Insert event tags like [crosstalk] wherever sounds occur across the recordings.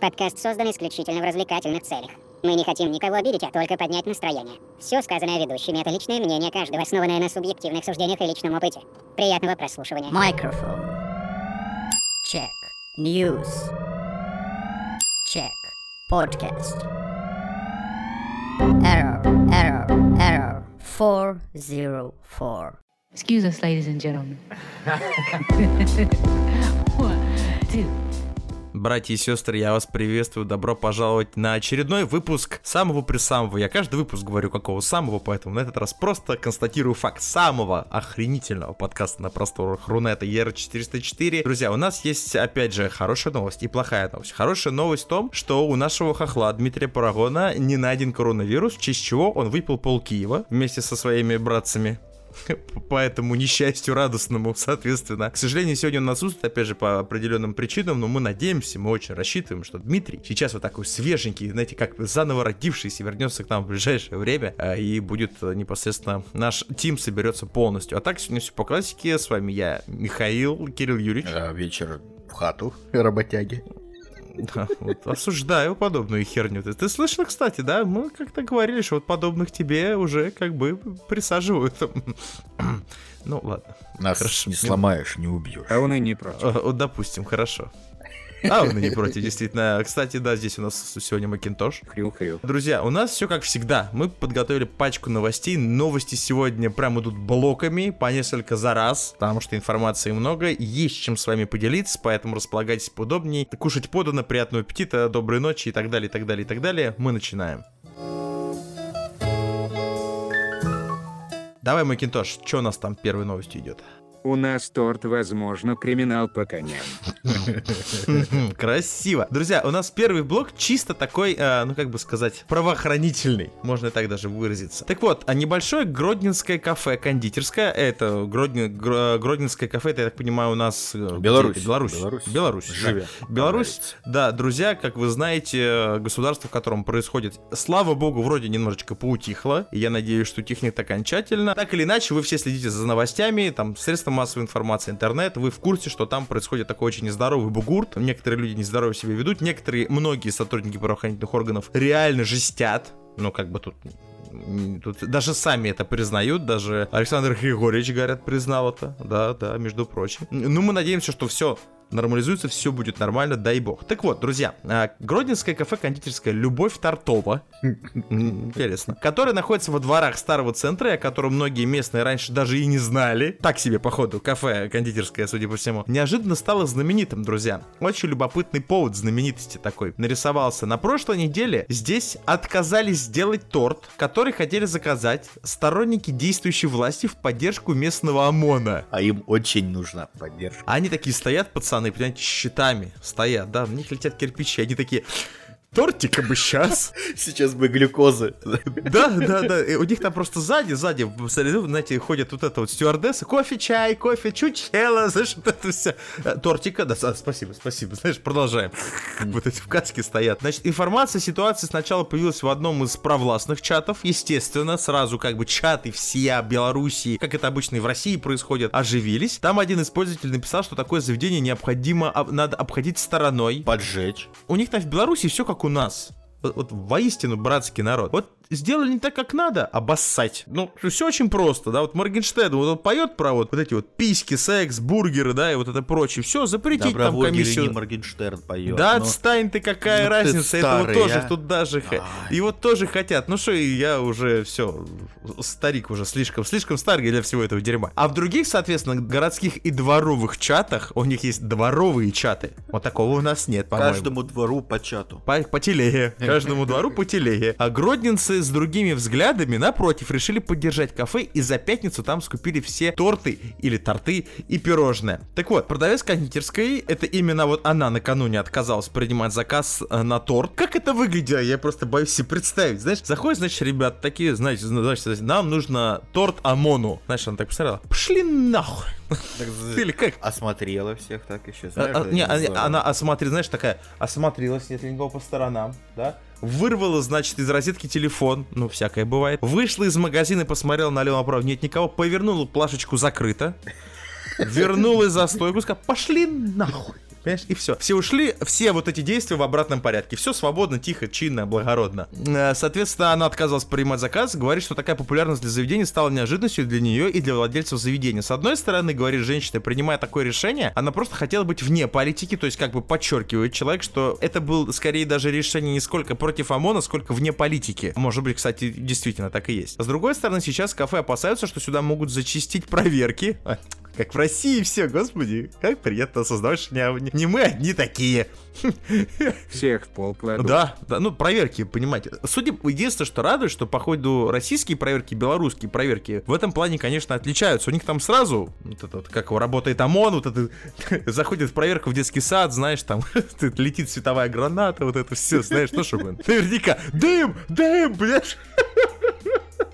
Подкаст создан исключительно в развлекательных целях. Мы не хотим никого обидеть, а только поднять настроение. Все сказанное ведущими — это личное мнение каждого, основанное на субъективных суждениях и личном опыте. Приятного прослушивания. Microphone. Check. News. Check. Podcast. Error. Error. Error. 404. Excuse us, ladies and gentlemen. [laughs] [laughs] One, two. Братья и сестры, я вас приветствую. Добро пожаловать на очередной выпуск самого при самого. Я каждый выпуск говорю какого самого, поэтому на этот раз просто констатирую факт самого охренительного подкаста на просторах Рунета ER404. Друзья, у нас есть, опять же, хорошая новость и плохая новость. Хорошая новость в том, что у нашего хохла Дмитрия Парагона не найден коронавирус, в честь чего он выпил пол Киева вместе со своими братцами [laughs] по этому несчастью радостному, соответственно. К сожалению, сегодня он отсутствует, опять же, по определенным причинам, но мы надеемся, мы очень рассчитываем, что Дмитрий сейчас вот такой свеженький, знаете, как заново родившийся, вернется к нам в ближайшее время а, и будет э, непосредственно наш тим соберется полностью. А так, сегодня все по классике, с вами я, Михаил, Кирилл Юрьевич. А, вечер в хату [laughs] работяги. Да, вот, осуждаю подобную херню. Ты, ты слышал, кстати, да? Мы как-то говорили, что вот подобных тебе уже как бы присаживают. [clears throat] Ну, ладно. Нас Хорошо. не сломаешь, не убьешь. А он и не против. Э, Вот, допустим, хорошо. А, он не против, действительно. Кстати, да, здесь у нас сегодня Макинтош. Хрю-хрю. Друзья, у нас все как всегда. Мы подготовили пачку новостей. Новости сегодня прям идут блоками, по несколько за раз, потому что информации много. Есть чем с вами поделиться, поэтому располагайтесь поудобнее. Кушать подано, приятного аппетита, доброй ночи и так далее, и так далее, и так далее. Мы начинаем. Давай, Макинтош, что у нас там первой новостью идет? У нас торт, возможно, криминал по коням. Красиво. Друзья, у нас первый блок чисто такой, э, ну как бы сказать, правоохранительный, можно и так даже выразиться. Так вот, а небольшое Гродненское кафе, кондитерское, это Гроднен, Гро- Гродненское кафе, это, я так понимаю, у нас... э, Беларусь. где? Беларусь. Беларусь. Беларусь. Да. Беларусь, да, друзья, как вы знаете, государство, в котором происходит, слава богу, вроде немножечко поутихло, и я надеюсь, что утихнет окончательно. Так или иначе, вы все следите за новостями, там, средства массовой информации, интернет, вы в курсе, что там происходит такой очень нездоровый бугурт, некоторые люди нездорово себя ведут, некоторые, многие сотрудники правоохранительных органов реально жестят, ну, как бы тут Тут даже сами это признают, даже Александр Григорьевич, говорят, признал это. Да, да, между прочим. Ну, мы надеемся, что все нормализуется, все будет нормально, дай бог. Так вот, друзья, а, Гродненское кафе кондитерское «Любовь Тартова», [laughs] интересно, которое находится во дворах старого центра, о котором многие местные раньше даже и не знали. Так себе, походу, кафе кондитерское, судя по всему. Неожиданно стало знаменитым, друзья. Очень любопытный повод знаменитости такой нарисовался. На прошлой неделе здесь отказались сделать торт, который хотели заказать сторонники действующей власти в поддержку местного ОМОНа. А им очень нужна поддержка. Они такие стоят, пацаны, понимаете, щитами стоят, да, в них летят кирпичи, они такие, тортика бы сейчас. Сейчас бы глюкозы. Да, да, да. И у них там просто сзади, сзади, знаете, ходят вот это вот стюардесса, кофе, чай, кофе, чучело, знаешь, вот это все. Тортика, да, а, спасибо, спасибо. Знаешь, продолжаем. Вот эти в каске стоят. Значит, информация о ситуации сначала появилась в одном из провластных чатов. Естественно, сразу как бы чаты всея Белоруссии, как это обычно и в России происходит, оживились. Там один из пользователей написал, что такое заведение необходимо, об- надо обходить стороной. Поджечь. У них там в Беларуси все как у нас. Вот, вот воистину братский народ. Вот сделали не так, как надо, обоссать. Ну, все очень просто, да, вот Моргенштерн, вот он поет про вот, вот эти вот письки, секс, бургеры, да, и вот это прочее. Все, запретить там Добровольный не комиссию. Моргенштерн поет. Да но- отстань ты, какая ну ты разница, этого старый, тоже а. тут даже, Ай. его тоже хотят. Ну что, я уже все, старик уже слишком, слишком старый для всего этого дерьма. А в других, соответственно, городских и дворовых чатах, у них есть дворовые чаты. Вот такого у нас нет, по-моему. Каждому двору по чату. По, по телеге. Каждому двору по телеге. А гродненцы с другими взглядами, напротив, решили поддержать кафе и за пятницу там скупили все торты или торты и пирожное. Так вот, продавец кондитерской, это именно вот она накануне отказалась принимать заказ э, на торт. Как это выглядело? Я просто боюсь себе представить. Знаешь, заходят, значит, ребят такие, знаете, значит, нам нужно торт ОМОНу. Знаешь, она так посмотрела. Пошли нахуй. [laughs] Или как? Осмотрела всех так еще, А, знаешь? а, не, а- знаю. она осмотрела, знаешь, такая, осмотрелась, нет ли никого по сторонам, да? Вырвала, значит, из розетки телефон, ну, всякое бывает. Вышла из магазина, посмотрела налево направо, нет никого, повернула плашечку закрыто. Вернулась за стойку, сказала, пошли нахуй. Понимаешь? И все. Все ушли, все вот эти действия в обратном порядке. Все свободно, тихо, чинно, благородно. Э, Соответственно, она отказалась принимать заказ, говорит, что такая популярность для заведения стала неожиданностью для нее и для владельцев заведения. С одной стороны, говорит женщина, принимая такое решение, она просто хотела быть вне политики, то есть как бы подчеркивает человек, что это был скорее даже решение не сколько против ОМОНа, сколько вне политики. Может быть, кстати, действительно так и есть. С другой стороны, сейчас кафе опасаются, что сюда могут зачистить проверки. Как в России все, господи, как приятно осознавать, что не, не мы одни такие. Всех в пол кладут. Да, да, ну проверки, понимаете. Судя, единственное, что радует, что по ходу российские проверки, белорусские проверки в этом плане, конечно, отличаются. У них там сразу, вот это вот, как работает ОМОН, вот это, [laughs] заходит в проверку в детский сад, знаешь, там [laughs] летит световая граната, вот это все, знаешь, ну чтобы наверняка дым, дым, блядь. [laughs]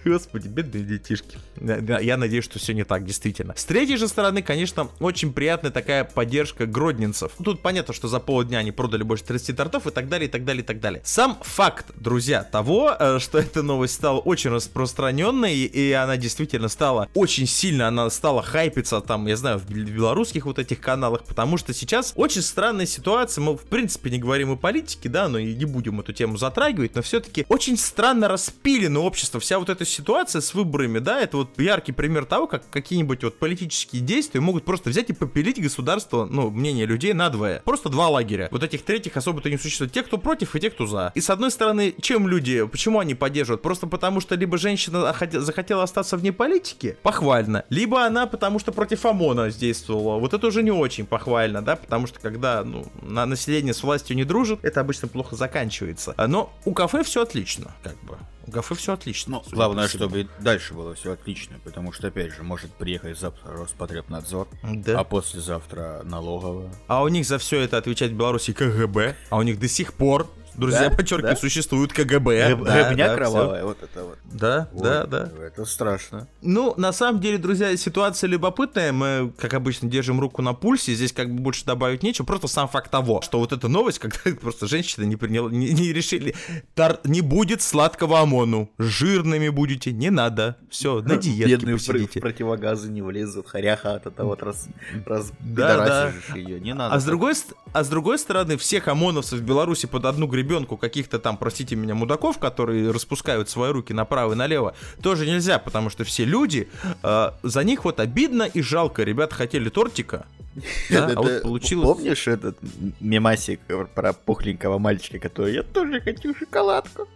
Господи, бедные детишки. Я надеюсь, что все не так, действительно. С третьей же стороны, конечно, очень приятная такая поддержка гродненцев. Тут понятно, что за полдня они продали больше 30 тортов и так далее, и так далее, и так далее. Сам факт, друзья, того, э, что [laughs] эта новость стала очень распространенной, и она действительно стала очень сильно, она стала хайпиться там, я знаю, в бел- белорусских вот этих каналах, потому что сейчас очень странная ситуация, мы в принципе не говорим о политике, да, но и не будем эту тему затрагивать, но все-таки очень странно распилено общество, вся вот эта ситуация с выборами, да, это вот яркий пример того, как какие-нибудь вот политические действия могут просто взять и попилить государство, ну, мнение людей надвое. Просто два лагеря. Вот этих третьих особо-то не существует. Те, кто против, и те, кто за. И с одной стороны, чем люди, почему они поддерживают? Просто потому, что либо женщина захотела остаться вне политики, похвально, либо она потому, что против ОМОНа действовала. Вот это уже не очень похвально, да, потому что когда, ну, на население с властью не дружит, это обычно плохо заканчивается. Но у кафе все отлично, как бы. У кафе все отлично. Ну, судя главное, чтобы и дальше было все отлично, потому что, опять же, может приехать завтра Роспотребнадзор, Да. а послезавтра налоговая. А у них за все это отвечает в Беларуси КГБ, а у них до сих пор, друзья, Да? подчеркиваю, Да? существует КГБ. Да, Гребня да, кровавая, вот это вот. Да, да, Ой, да. Это страшно. Ну, на самом деле, друзья, ситуация любопытная. Мы, как обычно, держим руку на пульсе. Здесь как бы больше добавить нечего. Просто сам факт того, что вот эта новость, [laughs] когда просто женщина не приняла, не, не решили, тар, не будет сладкого ОМОНу. Жирными будете, не надо. Все, на диетке Бедные в посидите. противогазы не влезут, хоряха от этого вот раз, раз Да, пидорасишь ее. Не надо. А с, другой, ст- а с другой стороны, всех ОМОНовцев в Беларуси под одну гребенку каких-то там, простите меня, мудаков, которые распускают свои руки направо и налево, тоже нельзя, потому что все люди, э, за них вот обидно и жалко. Ребята хотели тортика, [laughs] да, а вот получилось... Помнишь этот мемасик про пухленького мальчика, который «Я тоже хочу шоколадку».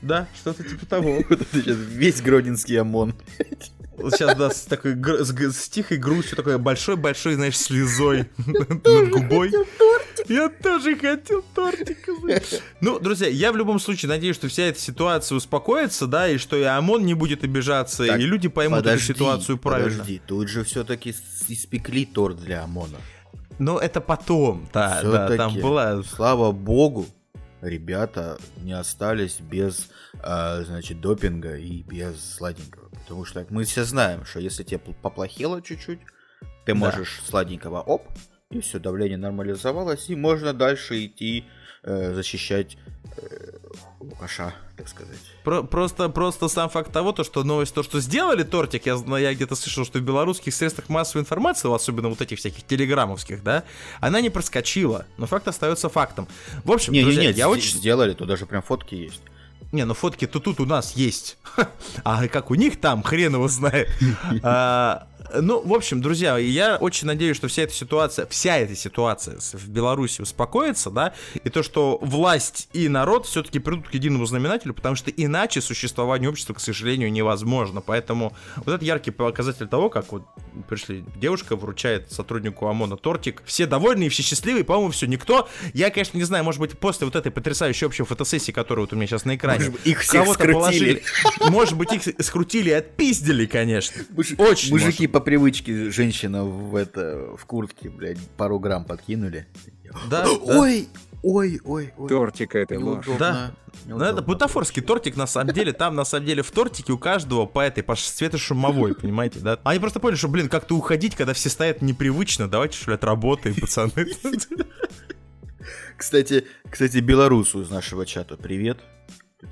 Да, что-то типа того. [laughs] Вот это сейчас весь гродненский ОМОН. [laughs] Сейчас, да, с такой с, с тихой грустью, такой большой-большой, знаешь, слезой [laughs] над губой. Я тоже хотел тортика. Ну, друзья, я в любом случае надеюсь, что вся эта ситуация успокоится, да, и что и ОМОН не будет обижаться, Так, и люди поймут Подожди, эту ситуацию правильно. Подожди, тут же все-таки испекли торт для ОМОНа. Но это потом, да, да, там была... Слава богу, ребята не остались без, а, значит, допинга и без сладенького. Потому что мы все знаем, что если тебе пл- поплохело чуть-чуть, ты Да. можешь сладенького оп, и все, давление нормализовалось, и можно дальше идти э, защищать э, Лукаша, так сказать. Про- просто, просто сам факт того, то, что новость, то, что сделали тортик, я, знаю, я где-то слышал, что в белорусских средствах массовой информации, особенно вот этих всяких телеграммовских, да, она не проскочила, но факт остается фактом. В общем, друзья, Не-не-не, я сде- очень... сделали, тут даже прям фотки есть. Не, ну фотки-то тут у нас есть. [laughs] А как у них там, хрен его знает. [laughs] А, Ну, в общем, друзья, я очень надеюсь, что вся эта ситуация, вся эта ситуация в Беларуси успокоится, да, и то, что власть и народ все-таки придут к единому знаменателю, потому что иначе существование общества, к сожалению, невозможно. Поэтому вот это яркий показатель того, как вот пришли, девушка вручает сотруднику ОМОНа тортик, все довольны и все счастливые, по-моему, все, никто, я, конечно, не знаю, может быть, после вот этой потрясающей общей фотосессии, которая вот у меня сейчас на экране, Может их всех кого-то скрутили. положили, может быть, их скрутили и отпиздили, конечно. Муж- Очень Мужики может. По привычке женщина в это в куртке, блядь, пару грамм подкинули. Да, да. Ой, ой, ой, ой. Тортик это ложь. Неудобно, Да. Ну, это неудобно. бутафорский тортик, на самом деле. Там, на самом деле, в тортике у каждого по этой, по светошумовой, понимаете, да? Они просто поняли, что, блин, как-то уходить, когда все стоят непривычно. Давайте, что ли, отработаем, пацаны. Кстати, кстати, белорусу из нашего чата привет.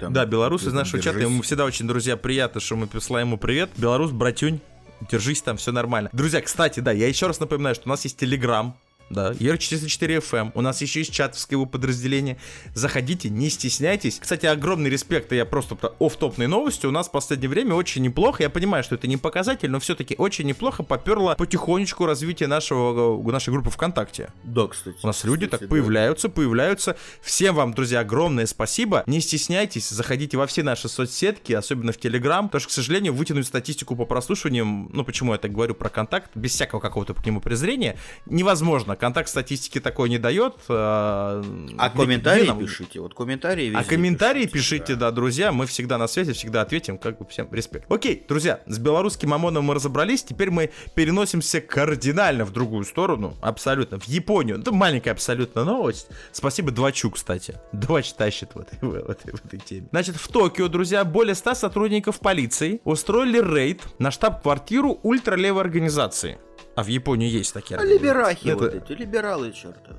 Там- Да, белорус из нашего чата, держись. ему всегда очень, друзья, приятно, что мы посылаем ему привет. Белорус, братюнь, держись там, все нормально. Друзья, кстати, да, я еще раз напоминаю, что у нас есть Телеграм, да, ER44FM. эм. У нас еще есть чатовское его подразделение. Заходите, не стесняйтесь. Кстати, огромный респект, я просто оф-топные новости. У нас в последнее время очень неплохо. Я понимаю, что это не показатель, но все-таки очень неплохо поперло потихонечку развитие нашего, э, нашей группы ВКонтакте. Да, кстати. У нас люди Кстати, так да. появляются, появляются. Всем вам, друзья, огромное спасибо. Не стесняйтесь, заходите во все наши соцсетки, особенно в Телеграм, потому что, к сожалению, вытянуть статистику по прослушиваниям, ну почему я так говорю про контакт, без всякого какого-то к нему презрения, невозможно. Контакт статистики такой не дает. А, А где- комментарии нам- пишите. Вот комментарии а комментарии пишите, да, друзья, мы всегда на связи, всегда ответим, как бы всем респект. Окей, друзья, с белорусским ОМОНом мы разобрались, теперь мы переносимся кардинально в другую сторону, абсолютно, в Японию. Это маленькая абсолютно новость. Спасибо Двачу, кстати. Двач тащит в этой, [laughs] в, этой, в этой теме. Значит, в Токио, друзья, более 100 сотрудников полиции устроили рейд на штаб-квартиру ультралевой организации. А в Японии есть такие А организации. либерахи Это- вот эти, либералы чертовы.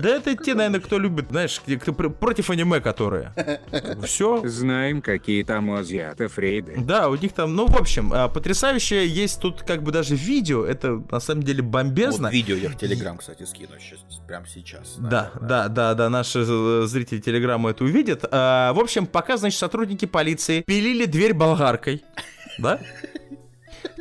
Да это те, наверное, кто любит, знаешь, кто пр- против аниме, которые. [laughs] Все. Знаем, какие там у азиатов рейды. Да, у них там, ну, в общем, а, потрясающе есть тут как бы даже видео, это на самом деле бомбезно. Вот видео я в Телеграм, кстати, скину сейчас, прямо сейчас. Да, да, да, да, наши зрители Телеграма это увидят. А, в общем, пока, значит, сотрудники полиции пилили дверь болгаркой, [laughs] да?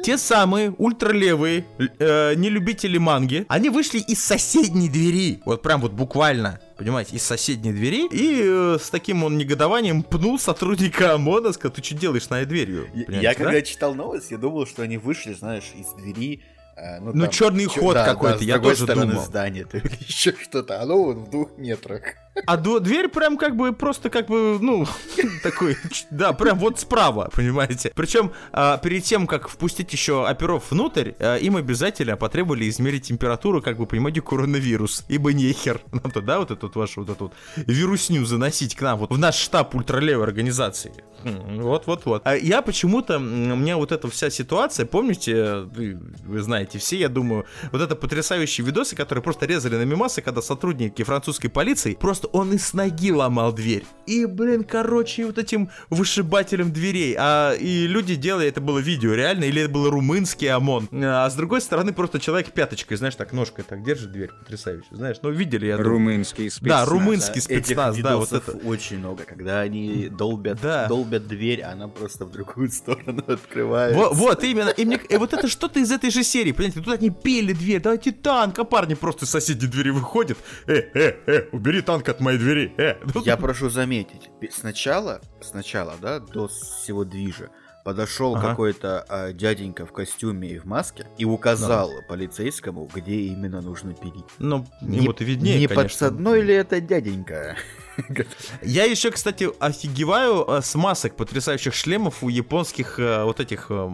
Те самые ультралевые э, нелюбители манги, они вышли из соседней двери, вот прям вот буквально, понимаете, из соседней двери, и э, с таким он негодованием пнул сотрудника ОМОНа, сказал, ты что делаешь на дверью? Я, да? когда читал новость, я думал, что они вышли, знаешь, из двери. э, ну, Ну, там, чёрный чё- ход да, какой-то, да, я тоже думал. здания, [laughs] то или еще что-то. Оно вот в двух метрах. А дверь прям как бы просто как бы, ну, такой, да, прям вот справа, понимаете. Причем а, перед тем, как впустить еще оперов внутрь, а, им обязательно потребовали измерить температуру, как бы, понимаете, коронавирус. Ибо нехер нам туда вот эту вот вашу вот эту вот вирусню заносить к нам, вот в наш штаб ультралевой организации. Вот-вот-вот. А я почему-то, у меня вот эта вся ситуация, помните, вы, вы знаете все, я думаю, вот это потрясающие видосы, которые просто резали на мимасы, когда сотрудники французской полиции, просто он из ноги ломал дверь. И, блин, короче, вот этим вышибателем дверей. А, и люди делали, это было видео реально, или это было румынский ОМОН. А с другой стороны, просто человек пяточкой, знаешь, так ножкой так держит дверь, потрясающе, знаешь. Ну, видели, я думаю. Румынский спецназ. Да, румынский Этих спецназ, да, вот это. очень много, когда они долбят, Да. долбят дверь, а она просто в другую [laughs] сторону открывается. Вот, вот именно. И, мне, и вот это что-то из этой же серии, понимаете, тут они пели дверь, давайте танк, а парни просто из соседней двери выходят. Э, э, э, убери танк от моей двери, э. Ну, Я прошу заметить, сначала, сначала, да, до всего движа, подошел Ага. какой-то а, дяденька в костюме и в маске и указал полицейскому, где именно нужно пилить. Ну, ему-то виднее, не конечно. подсадной ли это дяденька? [laughs] Я еще, кстати, офигеваю э, с масок потрясающих шлемов у японских э, вот этих э,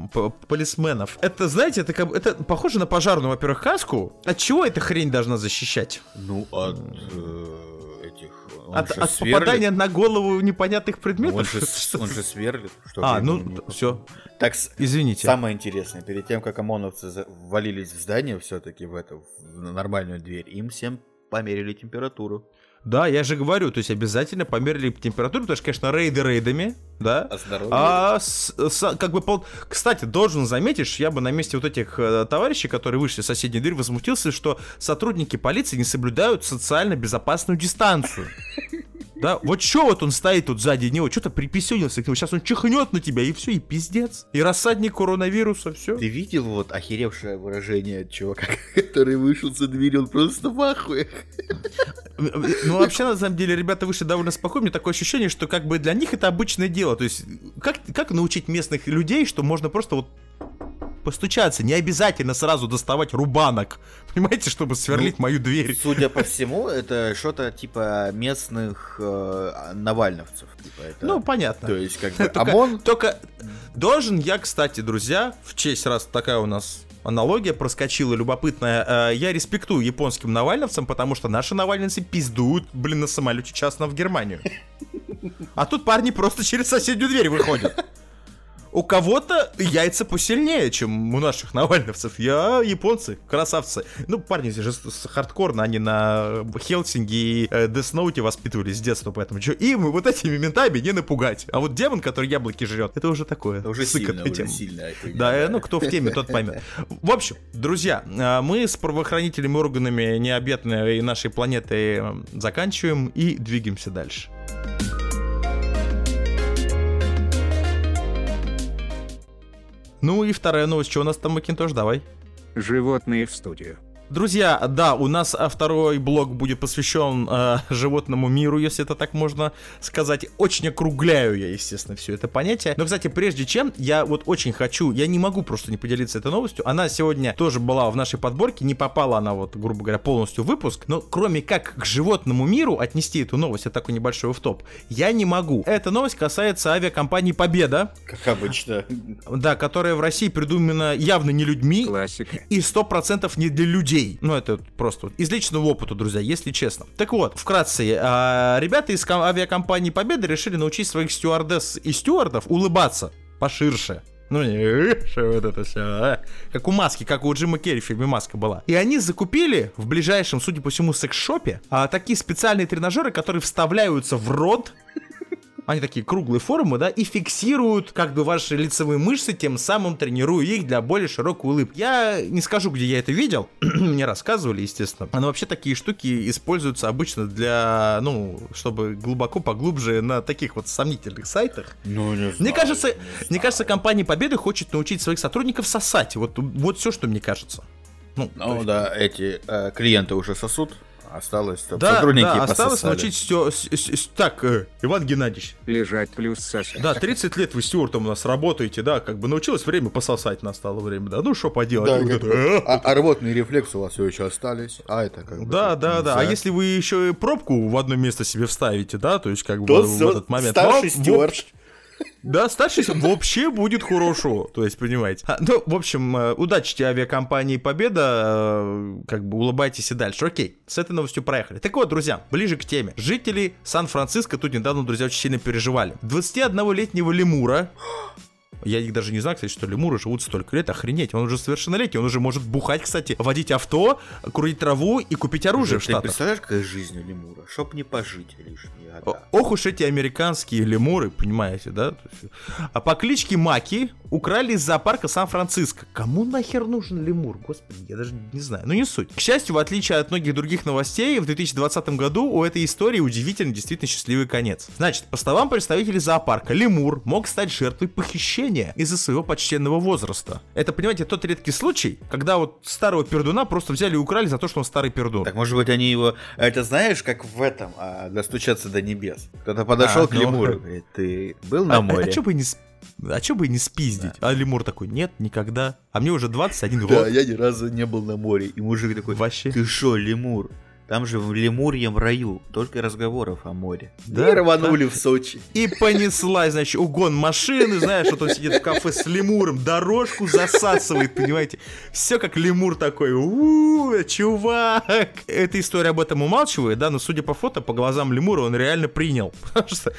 полисменов. Это, знаете, это, как, это похоже на пожарную, во-первых, каску. От чего эта хрень должна защищать? Ну, от э, От, от сверлит. попадания на голову непонятных предметов? Он же, он же сверлит. Что А, ну, не все, Так, извините. самое интересное, перед тем, как ОМОНовцы ввалились в здание все-таки в эту в нормальную дверь, им всем померили температуру. Да, я же говорю, то есть обязательно померили температуру, потому что, конечно, рейды рейдами, да. А здоровье? А с- с- как бы пол... Кстати, должен заметить, я бы на месте вот этих э, товарищей, которые вышли в соседнюю дверь, возмутился, что сотрудники полиции не соблюдают социально безопасную дистанцию. Да, вот что вот он стоит тут сзади него, что-то приписюнился к нему, сейчас он чихнет на тебя, и все, и пиздец. И рассадник коронавируса, все. Ты видел вот охеревшее выражение чувака, [laughs] который вышел за дверь, он просто в ахуе. Ну, вообще, на самом деле, ребята вышли довольно спокойно. Мне такое ощущение, что как бы для них это обычное дело. То есть, как, как научить местных людей, что можно просто вот постучаться, не обязательно сразу доставать рубанок, понимаете, чтобы сверлить мою дверь. Судя по [laughs] всему, это что-то типа местных э, навальновцев. Типа это, Ну, понятно. То есть, как бы, Только, ОМОН... только должен я, кстати, друзья, в честь раз такая у нас аналогия проскочила любопытная. э, Я респектую японским навальновцам, потому что наши навальницы пиздуют, блин, на самолете частно в Германию. А тут парни просто через соседнюю дверь выходят. У кого-то яйца посильнее, чем у наших навальновцев. Я японцы, красавцы. Ну, парни же хардкорно, они на Хелсинге и э, Десноуте воспитывались с детства, поэтому что, им вот этими ментами не напугать. А вот демон, который яблоки жрет, это уже такое. Это уже сильно, уже сильно. Да, э, ну кто в теме, тот поймет. В общем, друзья, э, мы с правоохранительными органами необъятной нашей планеты э, заканчиваем и двигаемся дальше. Ну и вторая новость, что у нас там, Макинтош, давай. Животные в студию. Друзья, да, у нас а, второй блок будет посвящен э, животному миру, если это так можно сказать. Очень округляю я, естественно, все это понятие. Но, кстати, прежде чем, я вот очень хочу, я не могу просто не поделиться этой новостью. Она сегодня тоже была в нашей подборке, не попала она вот, грубо говоря, полностью в выпуск. Но кроме как к животному миру отнести эту новость, это такой небольшой в я не могу. Эта новость касается авиакомпании «Победа», Как обычно. да, которая в России придумана явно не людьми, Классика. и сто процентов не для людей. Ну, это просто из личного опыта, друзья, если честно. Так вот, вкратце, а, ребята из ком- авиакомпании Победа решили научить своих стюардесс и стюардов улыбаться поширше. Ну, не, «Э, [laughs] что вот это все, Как у Маски, как у Джима Керри в фильме Маска была. И они закупили в ближайшем, судя по всему, секс-шопе а, такие специальные тренажеры, которые вставляются в рот они такие круглые формы, да, и фиксируют как бы ваши лицевые мышцы, тем самым тренируя их для более широкой улыбки. Я не скажу, где я это видел, [clears throat] мне рассказывали, естественно. Но вообще такие штуки используются обычно для, ну, чтобы глубоко, поглубже на таких вот сомнительных сайтах. Ну, не Мне знаю, кажется, не мне знаю. кажется, компания Победы хочет научить своих сотрудников сосать. Вот, вот все, что мне кажется. Ну, Ну да, эти э, клиенты уже сосут. Осталось, да, сотрудники да, осталось пососали. научить все. Так, э, Иван Геннадьевич, Лежать плюс сосать. Да, 30 лет вы стюартом у нас работаете, да, как бы научилось время пососать настало время, да, ну что поделать. Да, Вот это, а, а рвотные рефлексы у вас все еще остались. А это как бы... Да, да, да. А если вы еще и пробку в одно место себе вставите, да, то есть как бы То в, этот момент. старший Во- стюард. вообще- Да, старший стюард вообще будет хорошо, то есть, понимаете. А, ну, в общем, э, удачи тебе авиакомпании Победа, э, как бы улыбайтесь и дальше. Окей, с этой новостью проехали. Так вот, друзья, ближе к теме. Жители Сан-Франциско тут недавно, друзья, очень сильно переживали. 21-летнего лемура Я их даже не знаю, кстати, что лемуры живут столько лет, охренеть. Он уже совершеннолетний, он уже может бухать, кстати, водить авто, курить траву и купить оружие в Ты Штатах. представляешь, какая жизнь у лемура? Чтоб не пожить лишние О- года. Ох уж эти американские лемуры, понимаете, да? А по кличке Маки украли из зоопарка Сан-Франциско. Кому нахер нужен лемур? Господи, я даже не знаю. Ну не суть. К счастью, в отличие от многих других новостей, в 2020 году у этой истории удивительно действительно счастливый конец. Значит, по словам представителей зоопарка, лемур мог стать жертвой похищения из-за своего почтенного возраста. Это, понимаете, тот редкий случай, когда вот старого пердуна просто взяли и украли за то, что он старый пердун. Так может быть они его... а Это знаешь, как в этом, а, достучаться до небес. Кто-то подошел А, к ну. лемуру, говорит, ты был А, на а, море? чё бы не а чё бы и не спиздить? А лемур такой, нет, никогда. А мне уже 21 Да, год. я ни разу не был на море. И мужик такой, Вообще. ты шо, лемур? Там же в Лемурьем раю только разговоров о море. Да, Да, и рванули в Сочи. И понеслась, значит, угон машины, знаешь, вот он сидит в кафе с лемуром, дорожку засасывает, понимаете? Все как лемур такой, у чувак. Эта история об этом умалчивает, да, но судя по фото, по глазам лемура он реально принял. [laughs] Потому что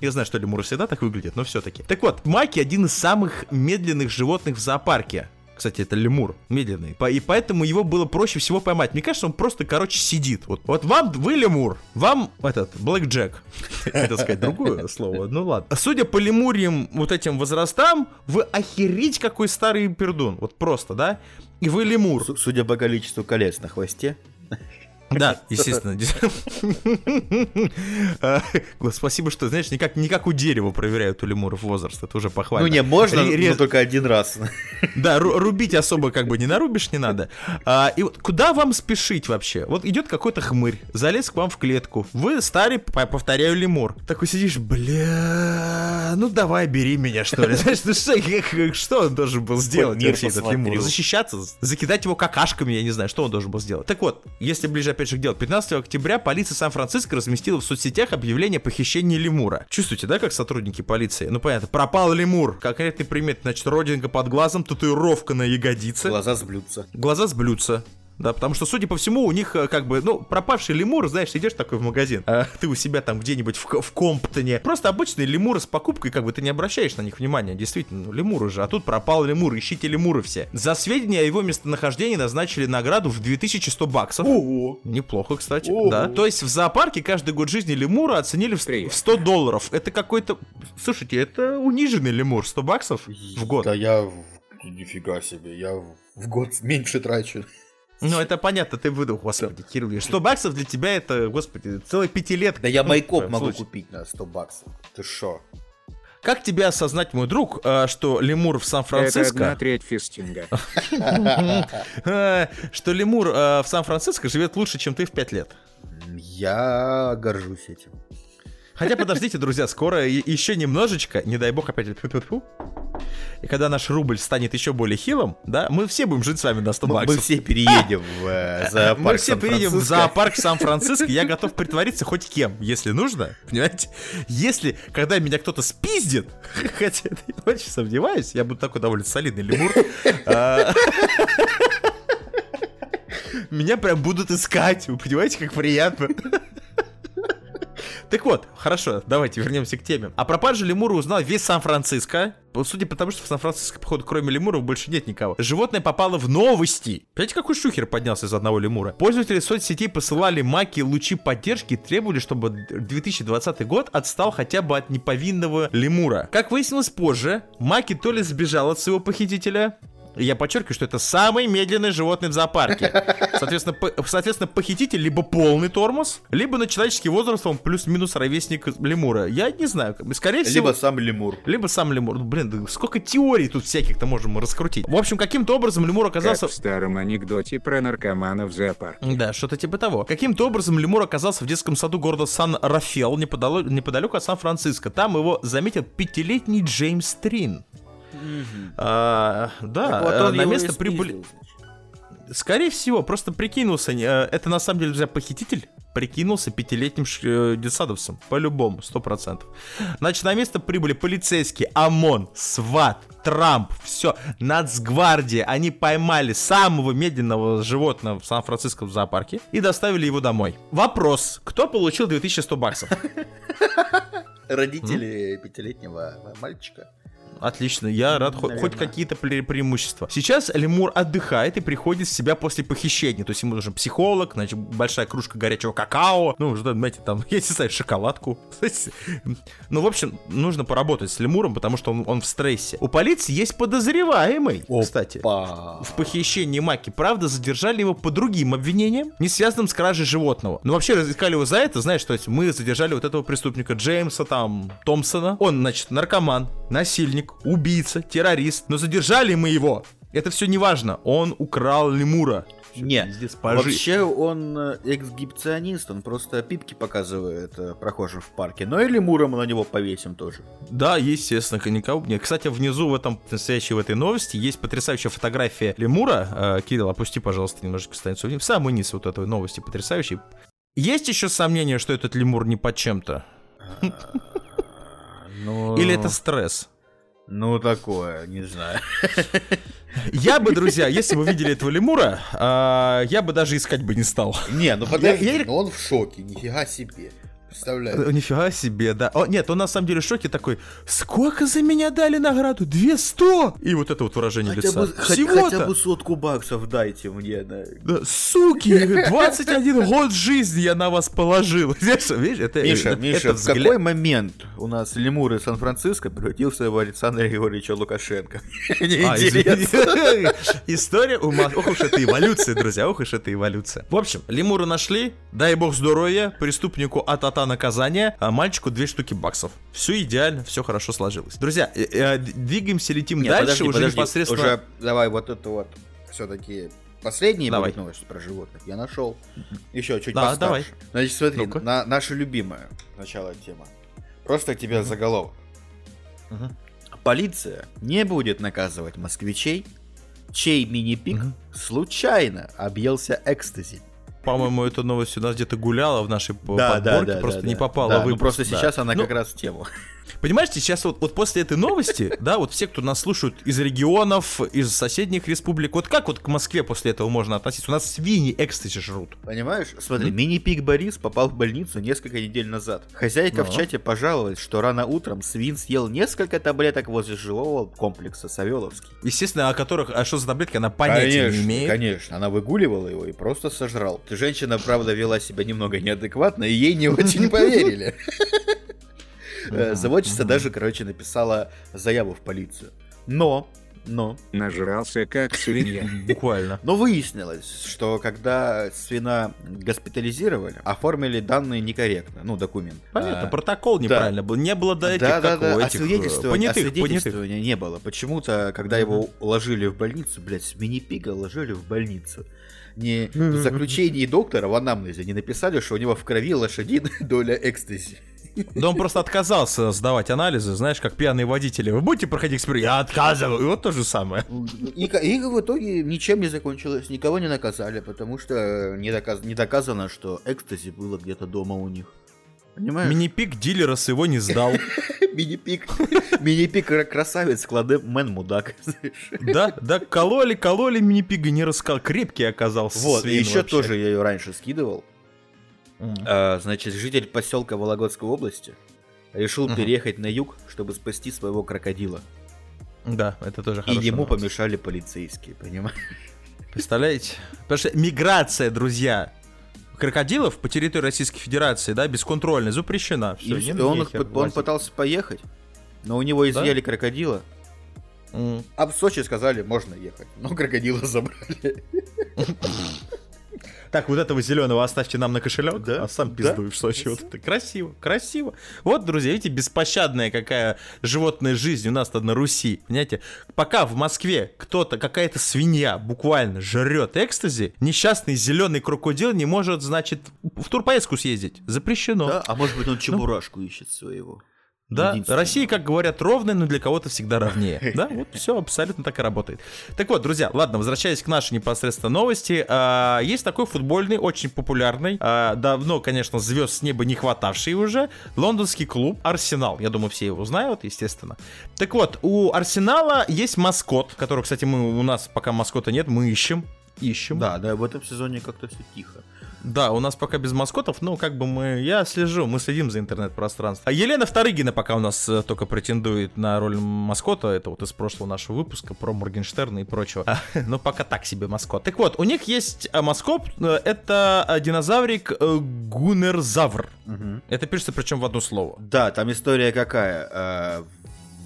я знаю, что лемуры всегда так выглядят, но все-таки. Так вот, Маки один из самых медленных животных в зоопарке. Кстати, это лемур, медленный. И поэтому его было проще всего поймать. Мне кажется, он просто, короче, сидит. Вот, вот вам, вы лемур, вам этот, Блэк Джек. [laughs] Хотел сказать другое слово, ну ладно. Судя по лемурьим вот этим возрастам, вы охереть какой старый пердун. Вот просто, да? И вы лемур. Су- Судя по количеству колец на хвосте. Да, естественно. [laughs] А, Спасибо, что, знаешь, не как, не как у дерева проверяют у лемуров возраст. Это уже похвально. Ну не, можно, но только один раз. [laughs] Да, ру- рубить особо как бы не нарубишь, не надо. А, и вот куда вам спешить вообще? Вот идет какой-то хмырь, залез к вам в клетку. Вы старый, по- повторяю, лемур. Такой сидишь, бля, ну давай, бери меня, что ли. [laughs] Знаешь, ну что, что он должен был сделать вообще, этот лемур? Защищаться, закидать его какашками, я не знаю, что он должен был сделать. Так вот, если ближе опять же к делу, 15 октября полиция Сан-Франциско разместила в соцсетях объявление о похищении лемура. Чувствуете, да, как сотрудники полиции? Ну понятно, пропал лемур. Конкретный примет, значит, родинка под глазом, татуировка на ягодице. Глаза сблются. Глаза сблются. Да, потому что, судя по всему, у них э, как бы, ну, пропавший лемур, знаешь, идешь такой в магазин, а ты у себя там где-нибудь в, в Комптоне. Просто обычные лемуры с покупкой, как бы ты не обращаешь на них внимания. Действительно, ну, лемуры же. А тут пропал лемур, ищите лемуры все. За сведения о его местонахождении назначили награду в 2100 баксов. Ого. Неплохо, кстати. Ого. Да. То есть в зоопарке каждый год жизни лемура оценили в, в 100 долларов. Это какой-то... Слушайте, это униженный лемур. 100 баксов в год. Да я... Нифига себе, я в год меньше трачу. Ну, это понятно, ты выдал, господи, Кирилл. 100 баксов для тебя это, господи, целая пятилетка. Да я Ну, майкоп могу купить на 100 баксов. Ты шо? Как тебе осознать, мой друг, [laughs] э, что лемур в Это одна Сан-Франциско... треть фистинга. э, Что лемур э, в Сан-Франциско живет лучше, чем ты в 5 лет? Я горжусь этим. Хотя, подождите, друзья, скоро и- еще немножечко, не дай бог опять... И когда наш рубль станет еще более хилым, да, мы все будем жить с вами на 100 Мы, мы баксов. все переедем в э, [laughs] зоопарк Мы все приедем в зоопарк Сан-Франциско, я готов притвориться хоть кем, если нужно, понимаете? Если, когда меня кто-то спиздит, [laughs] хотя я очень сомневаюсь, я буду такой довольно солидный лемур, а, [laughs] меня прям будут искать, вы понимаете, как приятно. Так вот, хорошо, давайте вернемся к теме. А про пропаже лемура узнал весь Сан-Франциско. Судя по тому, что в Сан-Франциско, походу, кроме лемуров больше нет никого. Животное попало в новости. Понимаете, какой шухер поднялся из одного лемура? Пользователи соцсетей посылали Маки лучи поддержки и требовали, чтобы 2020 год отстал хотя бы от неповинного лемура. Как выяснилось позже, Маки то ли сбежал от своего похитителя, я подчеркиваю, что это самый медленный животное в зоопарке. Соответственно, по- соответственно, похититель либо полный тормоз, либо на человеческий возраст он плюс-минус ровесник лемура. Я не знаю. Скорее всего... Либо сам лемур. Либо сам лемур. Ну, блин, да сколько теорий тут всяких-то можем раскрутить. В общем, каким-то образом лемур Как оказался... в старом анекдоте про наркоманов в зоопарке. Да, что-то типа того. Каким-то образом лемур оказался в детском саду города Сан-Рафел, неподалеку, неподалеку от Сан-Франциско. Там его заметил пятилетний Джеймс Трин. А, да, Так вот э, на место прибыли... Скорее всего, просто прикинулся. э, Это на самом деле, друзья, похититель прикинулся пятилетним ш- э, детсадовцем. По-любому, сто процентов. Значит, на место прибыли полицейские, ОМОН, СВАТ, Трамп, все, Нацгвардия. Они поймали самого медленного животного в Сан-Франциско в зоопарке и доставили его домой. Вопрос, кто получил 2100 баксов? [laughs] Родители пятилетнего мальчика. Отлично, я рад хо- хоть Наверное. какие-то пре- преимущества. Сейчас лемур отдыхает и приходит в себя после похищения. То есть ему нужен психолог, значит, большая кружка горячего какао. Ну, что, знаете, там, [laughs] я не знаю, шоколадку. [laughs] Ну, в общем, нужно поработать с лемуром, потому что он, он в стрессе. У полиции есть подозреваемый, кстати. Па. В похищении Маки, правда, задержали его по другим обвинениям, не связанным с кражей животного. Но вообще разыскали его за это, знаешь, то есть мы задержали вот этого преступника Джеймса там Томпсона. Он, значит, наркоман, насильник, убийца, террорист. Но задержали мы его. Это все не важно. Он украл лемура. Всё, Не, пиздец, пожи. вообще он э, эксгибиционист, он просто пипки показывает э, прохожим в парке. Но и лемура мы на него повесим тоже. Да, естественно, нет. Кстати, внизу в этом настоящей в этой новости есть потрясающая фотография лемура. Э, Кирилл, опусти, пожалуйста, немножечко страницу вниз. В самый низ вот этой новости потрясающей. Есть еще сомнение, что этот лемур не под чем-то? [laughs] Ну, Или это стресс? Ну, такое, не знаю. Я бы, друзья, если бы видели этого лемура, а, я бы даже искать бы не стал. Не, ну подожди, я- он в шоке, нифига себе. Представляю. Э, Нифига себе, да. О, нет, он на самом деле в шоке такой, сколько за меня дали награду? 200! И вот это вот выражение Хотя лица. бы, Всего-то? хотя бы сотку баксов дайте мне. да. Да, суки, 21 год жизни я на вас положил. [laughs] Знаешь, видишь, это, Миша, это- Миша, это в взгляд- какой момент у нас лемур из Сан-Франциско превратился в Александра Григорьевича Лукашенко? [laughs] А. [laughs] История ума. Ох уж это эволюция, друзья, ох уж это эволюция. В общем, лемура нашли, дай бог здоровья, преступнику от-ата наказания, а мальчику две штуки баксов. Все идеально, все хорошо сложилось. Друзья, э, э, двигаемся, летим Не, дальше, подожди, уже подожди, непосредственно... Уже давай вот это вот все-таки последняя Давай. будет новость про животных. Я нашел еще чуть Да, постарше. давай. Значит, смотри, Ну-ка. на, наша любимая начало тема. Просто тебе заголовок. Мгм. Полиция не будет наказывать москвичей, чей мини-пик Мгм. случайно объелся экстази. По-моему, эта новость у нас где-то гуляла в нашей Да, да, подборке, да, просто да, не да. попала Да, в ну выпуск. просто да. сейчас она Ну, как раз в тему. Понимаете, сейчас вот, вот после этой новости, [laughs] да, вот все, кто нас слушают из регионов, из соседних республик, вот как вот к Москве после этого можно относиться? У нас свиньи экстази жрут. Понимаешь? Смотри, мини-пик Борис попал в больницу несколько недель назад. Хозяйка в Ну. чате пожаловалась, что рано утром свин съел несколько таблеток возле жилого комплекса Савеловский. Естественно, о которых, а что за таблетки, она понятия не имеет. конечно. Она выгуливала его и просто сожрал. Женщина, правда, вела себя немного неадекватно, и ей не очень [laughs] поверили. Э, Заводчица даже, короче, написала заяву в полицию. Но, но, Нажрался как [laughs] свинья. Буквально. но выяснилось, что когда свина госпитализировали, оформили данные некорректно, ну, документ. Понятно, А, протокол неправильно был. Не было до этих, да, да, как да, этих, э, свидетельствования, понятых, а понятых. свидетельствования не было. Почему-то, когда его уложили в больницу, блядь, мини-пига ложили в больницу. Не в заключении доктора в анамнезе не написали, что у него в крови лошадиная доля экстази. Да он просто отказался сдавать анализы, знаешь, как пьяные водители. Вы будете проходить эксперимент? Я отказываю. И вот то же самое. И, и в итоге ничем не закончилось, никого не наказали, потому что не, доказ- не доказано, что экстази было где-то дома у них. Понимаешь? Мини-пик дилера его не сдал. [laughs] Мини-пик. Мини-пик кра- красавец, кладе мэн мудак. [laughs] Да, да, кололи, кололи мини-пига, не рассказал. Крепкий оказался. Вот, еще тоже я ее раньше скидывал. М. А, значит, житель поселка Вологодской области решил Мгм. переехать на юг, чтобы спасти своего крокодила. Да, это тоже И хорошая ему новость. помешали полицейские, понимаешь? Представляете? Потому что миграция, друзья, крокодилов по территории Российской Федерации, да, бесконтрольная, запрещена. И не и он, нехер их- он пытался поехать, но у него изъяли крокодила. М. А в Сочи сказали, можно ехать. Но крокодила забрали. [laughs] Так, вот этого зеленого оставьте нам на кошелек, Да, а сам да. пиздуй в Сочи. Вот это красиво, красиво. Вот, друзья, видите, беспощадная какая животная жизнь у нас-то на Руси. Понимаете, пока в Москве кто-то, какая-то свинья буквально жрет экстази, несчастный зеленый крокодил не может, значит, в турпоездку съездить. Запрещено. Да? А может быть он чебурашку ищет своего. Да. Россия, как говорят, ровная, но для кого-то всегда ровнее. [laughs] Да, вот все абсолютно так и работает. Так вот, друзья, ладно, возвращаясь к нашей непосредственно новости. а, Есть такой футбольный, очень популярный, а, давно, конечно, звезд с неба не хватавший уже, лондонский клуб Арсенал. Я думаю, все его знают, естественно. Так вот, у Арсенала есть маскот, которого, кстати, мы, у нас пока маскота нет, мы ищем. Ищем. Да, да, в этом сезоне как-то все тихо. Да, у нас пока без маскотов, ну, как бы мы... Я слежу, мы следим за интернет-пространством. А Елена Вторыгина пока у нас э, только претендует на роль маскота, это вот из прошлого нашего выпуска про Моргенштерна и прочего. А, [laughs] Но пока так себе маскот. Так вот, у них есть э, маскот, э, это динозаврик Гунерзавр. Это пишется причем в одно слово. Да, там история какая.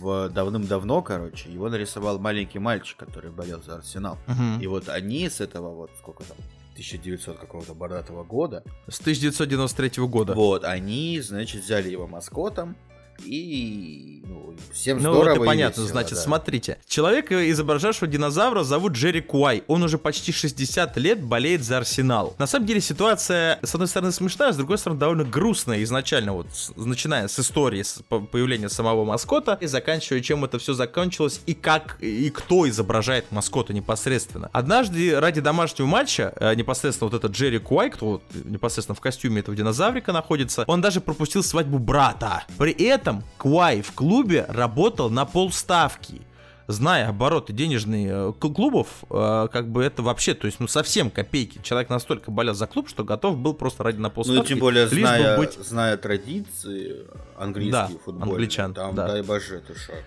В давным-давно, короче, его нарисовал маленький мальчик, который болел за Арсенал. Мгм. И вот они с этого вот, сколько там, 1900 какого-то бородатого года, С 1993 года. вот, они, значит, взяли его маскотом, и ну, всем Ну здорово вот и понятно, весело, значит, да. смотрите. Человека, изображавшего динозавра, зовут Джерри Куай. Он уже почти 60 лет болеет за Арсенал. На самом деле ситуация, с одной стороны, смешная, с другой стороны, довольно грустная изначально, вот с- начиная с истории с по- появления самого маскота и заканчивая, чем это все закончилось и как и кто изображает маскота непосредственно. Однажды ради домашнего матча, э, непосредственно вот этот Джерри Куай, кто вот непосредственно в костюме этого динозаврика находится, он даже пропустил свадьбу брата. При этом Куай в клубе работал на полставки. Зная обороты денежные э, клубов, э, как бы это вообще, то есть, ну, совсем копейки. Человек настолько болел за клуб, что готов был просто ради на полставки. Ну, тем более, зная, быть- зная традиции английские Да, футбольные, англичан, там, да. дай боже, это шаг.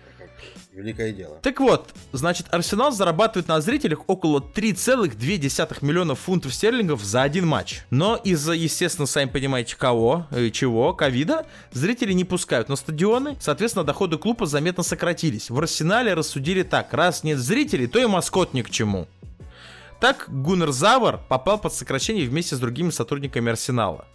Великое дело. Так вот, значит, Арсенал зарабатывает на зрителях около 3,2 миллионов фунтов стерлингов за один матч. Но из-за, естественно, сами понимаете, кого, э, чего, ковида, зрители не пускают на стадионы, соответственно, доходы клуба заметно сократились. В Арсенале рассудили так, раз нет зрителей, то и маскот ни к чему. Так Гуннер Завар попал под сокращение вместе с другими сотрудниками Арсенала.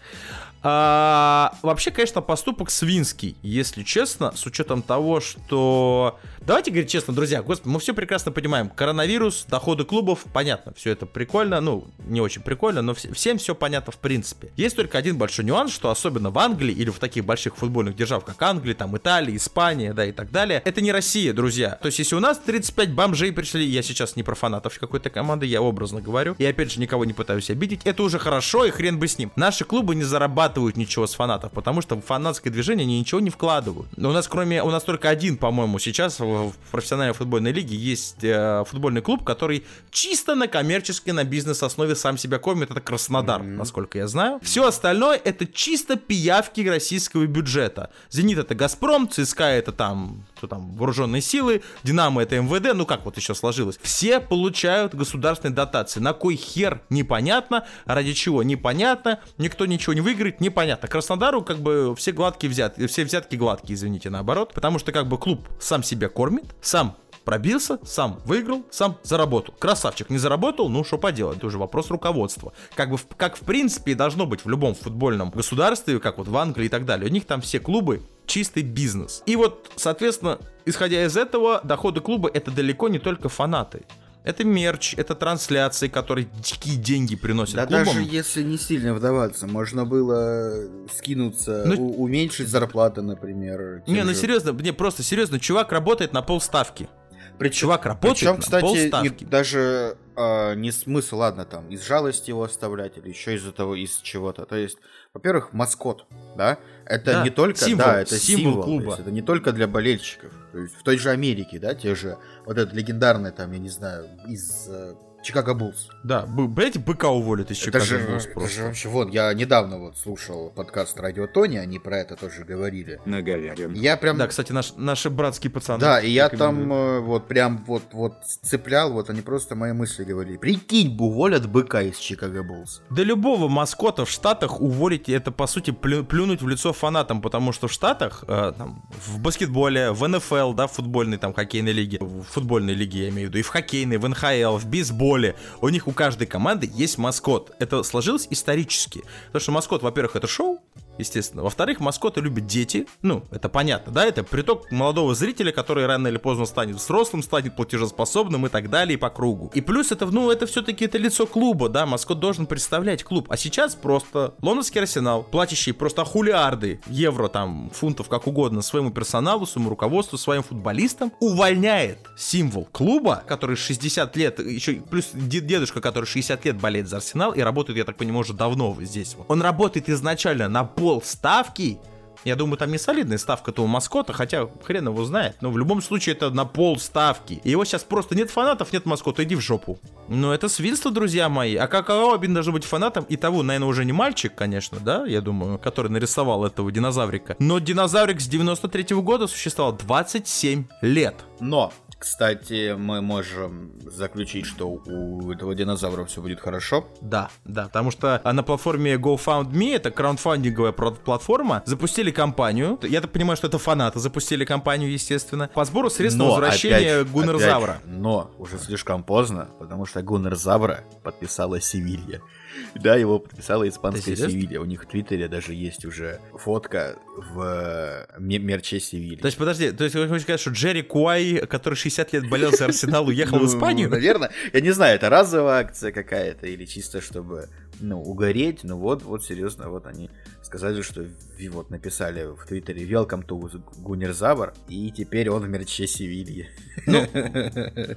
А, вообще, конечно, поступок свинский, если честно, с учетом того, что... Давайте говорить честно, друзья, господи, мы все прекрасно понимаем. Коронавирус, доходы клубов, понятно, все это прикольно, ну, не очень прикольно, но вс- всем все понятно в принципе. Есть только один большой нюанс, что особенно в Англии или в таких больших футбольных державах, как Англия, там Италия, Испания, да, и так далее, это не Россия, друзья. То есть, если у нас 35 бомжей пришли, я сейчас не про фанатов какой-то команды, я образно говорю, и опять же никого не пытаюсь обидеть, это уже хорошо, и хрен бы с ним. Наши клубы не зарабатывают зарабатывают ничего с фанатов, потому что в фанатское движение они ничего не вкладывают. Но у нас кроме, у нас только один, по-моему, сейчас в профессиональной футбольной лиге есть э, футбольный клуб, который чисто на коммерческой, на бизнес-основе сам себя кормит. Это Краснодар, насколько я знаю. Все остальное это чисто пиявки российского бюджета. Зенит это Газпром, ЦСКА это там, кто там, вооруженные силы, Динамо это МВД, ну как вот еще сложилось. Все получают государственные дотации. На кой хер непонятно, ради чего непонятно, никто ничего не выиграет, непонятно. Краснодару как бы все гладкие взятки, все взятки гладкие, извините, наоборот, потому что как бы клуб сам себя кормит, сам пробился, сам выиграл, сам заработал. Красавчик не заработал, ну что поделать, это уже вопрос руководства. Как бы, как в принципе и должно быть в любом футбольном государстве, как вот в Англии и так далее. У них там все клубы чистый бизнес. И вот, соответственно, исходя из этого, доходы клуба это далеко не только фанаты. Это мерч, это трансляции, которые дикие деньги приносят Да клубам. даже если не сильно вдаваться, можно было скинуться, Ну- у- уменьшить зарплаты, например. Не, ну же. серьезно, не просто серьезно, чувак работает на полставки. Причем, Чувак работает причем, на кстати, не- полставки. даже а, не смысл, ладно, там, из жалости его оставлять или еще из-за того, из чего-то. То есть, во-первых, маскот, да, это Да, не только, символ, да, это символ символ, клуба. есть это не только для болельщиков. То есть в той же Америке, да, те же, вот этот легендарный, там, я не знаю, из э, Чикаго Буллс. Да, бы- блядь, быка уволят из Это Чикаго же, Буллс это просто. же вообще, вот, я недавно вот слушал подкаст Радио Тони, они про это тоже говорили. Наговярен. Я прям... Да, кстати, наш, наши братские пацаны. Да, и я там э, вот прям вот вот цеплял, вот они просто мои мысли говорили. Прикинь, бы уволят быка из Чикаго Буллс. Да любого маскота в Штатах уволить, это по сути плю- плюнуть в лицо фанатам, потому что в Штатах, э, там, в баскетболе, в НФЛ, да, в футбольной там хоккейной лиге, в футбольной лиге я имею в виду, и в хоккейной, в НХЛ, в бейсболе, у них у каждой команды есть маскот. Это сложилось исторически. Потому что маскот, во-первых, это шоу, естественно. Во-вторых, маскоты любят дети. Ну, это понятно, да? Это приток молодого зрителя, который рано или поздно станет взрослым, станет платежеспособным и так далее, и по кругу. И плюс это, ну, это все-таки это лицо клуба, да? Маскот должен представлять клуб. А сейчас просто лондонский арсенал, платящий просто хулиарды евро, там, фунтов, как угодно, своему персоналу, своему руководству, своим футболистам, увольняет символ клуба, который 60 лет, еще плюс де- дедушка, который 60 лет болеет за Арсенал и работает, я так понимаю, уже давно здесь. Он работает изначально на пол ставки. Я думаю, там не солидная ставка-то у маскота, хотя хрен его знает. Но в любом случае это на пол ставки. И его сейчас просто нет фанатов, нет маскота, иди в жопу. Ну это свинство, друзья мои. А каково обидно должно быть фанатом и того, наверное, уже не мальчик, конечно, да, я думаю, который нарисовал этого динозаврика. Но динозаврик с 93 -го года существовал 27 лет. Но, кстати, мы можем заключить, что у этого динозавра все будет хорошо. Да, да, потому что а, на платформе GoFundMe, это краундфандинговая платформа, запустили кампанию. Я так понимаю, что это фанаты запустили кампанию, естественно, по сбору средств на возвращение опять Гуннерзавра. опять Но уже слишком поздно, потому что Гуннерзавра подписала Севилья. Да, его подписала испанская? Севилья. У них в Твиттере даже есть уже фотка в э, ме- мерче Севильи. То есть, подожди, то есть вы хотите сказать, что Джерри Куай, который 60 лет болел за Арсенал, уехал в Ну, Испанию? Наверное. Я не знаю, это разовая акция какая-то или чисто чтобы, ну, угореть. Ну вот, вот серьезно, вот они сказали, что вот написали в Твиттере Welcome to Гуннерзавр, и теперь он в мерче Севильи. [laughs]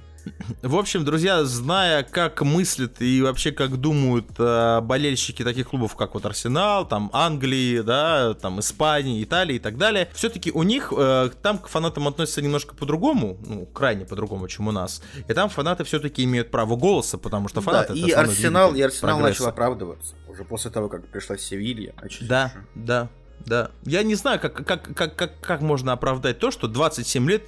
В общем, друзья, зная, как мыслят и вообще как думают э, болельщики таких клубов, как вот Арсенал, там Англии, да, там Испании, Италии и так далее, все-таки у них э, там к фанатам относятся немножко по-другому, ну, крайне по-другому, чем у нас. И там фанаты все-таки имеют право голоса, потому что Да, фанаты... это и Арсенал, и Арсенал прогресса. начал оправдываться. Уже после того, как пришла Севилья. А Да, да, да. Я не знаю, как, как, как, как, как можно оправдать то, что 27 лет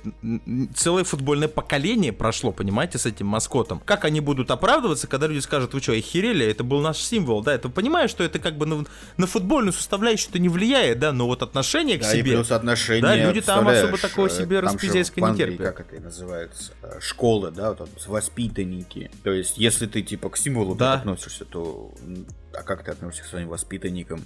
целое футбольное поколение прошло, понимаете, с этим маскотом. Как они будут оправдываться, когда люди скажут, вы что, охерели, это был наш символ, да, это понимаешь, что это как бы на, на футбольную составляющую это не влияет, да, но вот отношение к Да, и себе... плюс отношения, Да, люди там особо такого э, себе в не терпят. Как это и называется? э, Школы, да, вот, воспитанники. То есть, если ты, типа, к символу Да. относишься, то... А как ты относишься к своим воспитанникам?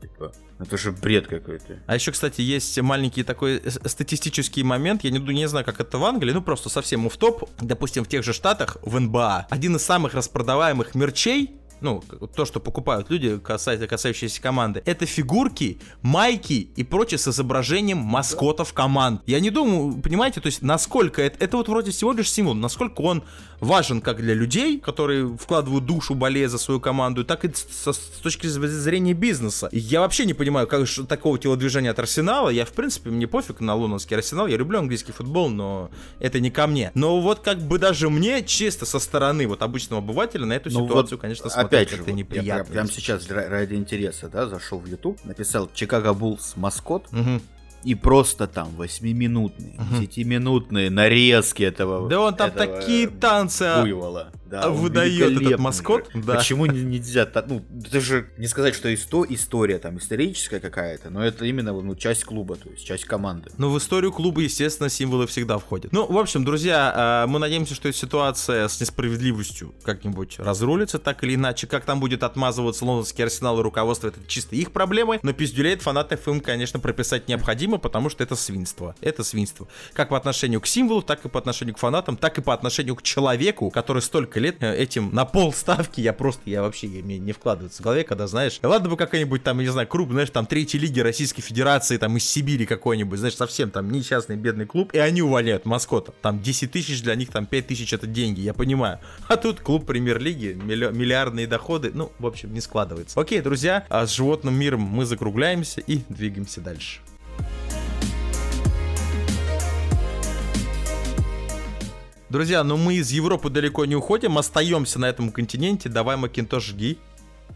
Типа, это же бред какой-то. А еще, кстати, есть маленький такой с- статистический момент, я не, не знаю, как это в Англии, ну просто совсем в топ. Допустим, в тех же Штатах, в НБА, один из самых распродаваемых мерчей ну, то, что покупают люди, касается, касающиеся команды, это фигурки, майки и прочее с изображением маскотов команд. Я не думаю, понимаете, то есть насколько это, это вот вроде всего лишь символ, насколько он важен как для людей, которые вкладывают душу, болея за свою команду, так и со- с точки зрения бизнеса. Я вообще не понимаю, как же такого телодвижения от Арсенала. Я, в принципе, мне пофиг на лондонский Арсенал. Я люблю английский футбол, но это не ко мне. Но вот как бы даже мне, чисто со стороны вот обычного обывателя, на эту Ну ситуацию, вот, конечно, смотреть опять же, как-то вот я неприятно. прям, прям сейчас ра- ради интереса, да, зашел в YouTube, написал Чикаго Буллс маскот, Мгм. и просто там 8-минутные, 10-минутные нарезки этого Да он там этого такие танцы а, буйвола. Да, а выдает этот маскот, же. да. Почему не- нельзя ну, это же не сказать, что исто, история там историческая какая-то, но это именно ну, часть клуба, то есть часть команды. Ну, в историю клуба, естественно, символы всегда входят. Ну, в общем, друзья, э, мы надеемся, что ситуация с несправедливостью как-нибудь разрулится так или иначе. Как там будет отмазываться лондонский арсенал и руководство, это чисто их проблемы. Но пиздюлей фанатов им, конечно, прописать необходимо, потому что это свинство. Это свинство. Как по отношению к символу, так и по отношению к фанатам, так и по отношению к человеку, который столько лет э, этим на пол ставки, я просто, я вообще, я- мне не вкладывается в голове, когда, знаешь, ладно бы какая-нибудь там, я не знаю, клуб, знаешь, там третьей лиги Российской Федерации, там из Сибири какой-нибудь, знаешь, совсем там несчастный бедный клуб, и они увольняют маскота. Там 10 тысяч для них, там 5 тысяч это деньги, я понимаю. А тут клуб премьер-лиги, миллиардные доходы, ну, в общем, не складывается. Окей, друзья, а с животным миром мы закругляемся и двигаемся дальше. Друзья, ну мы из Европы далеко не уходим, остаемся на этом континенте. Давай, Макинтош, жги.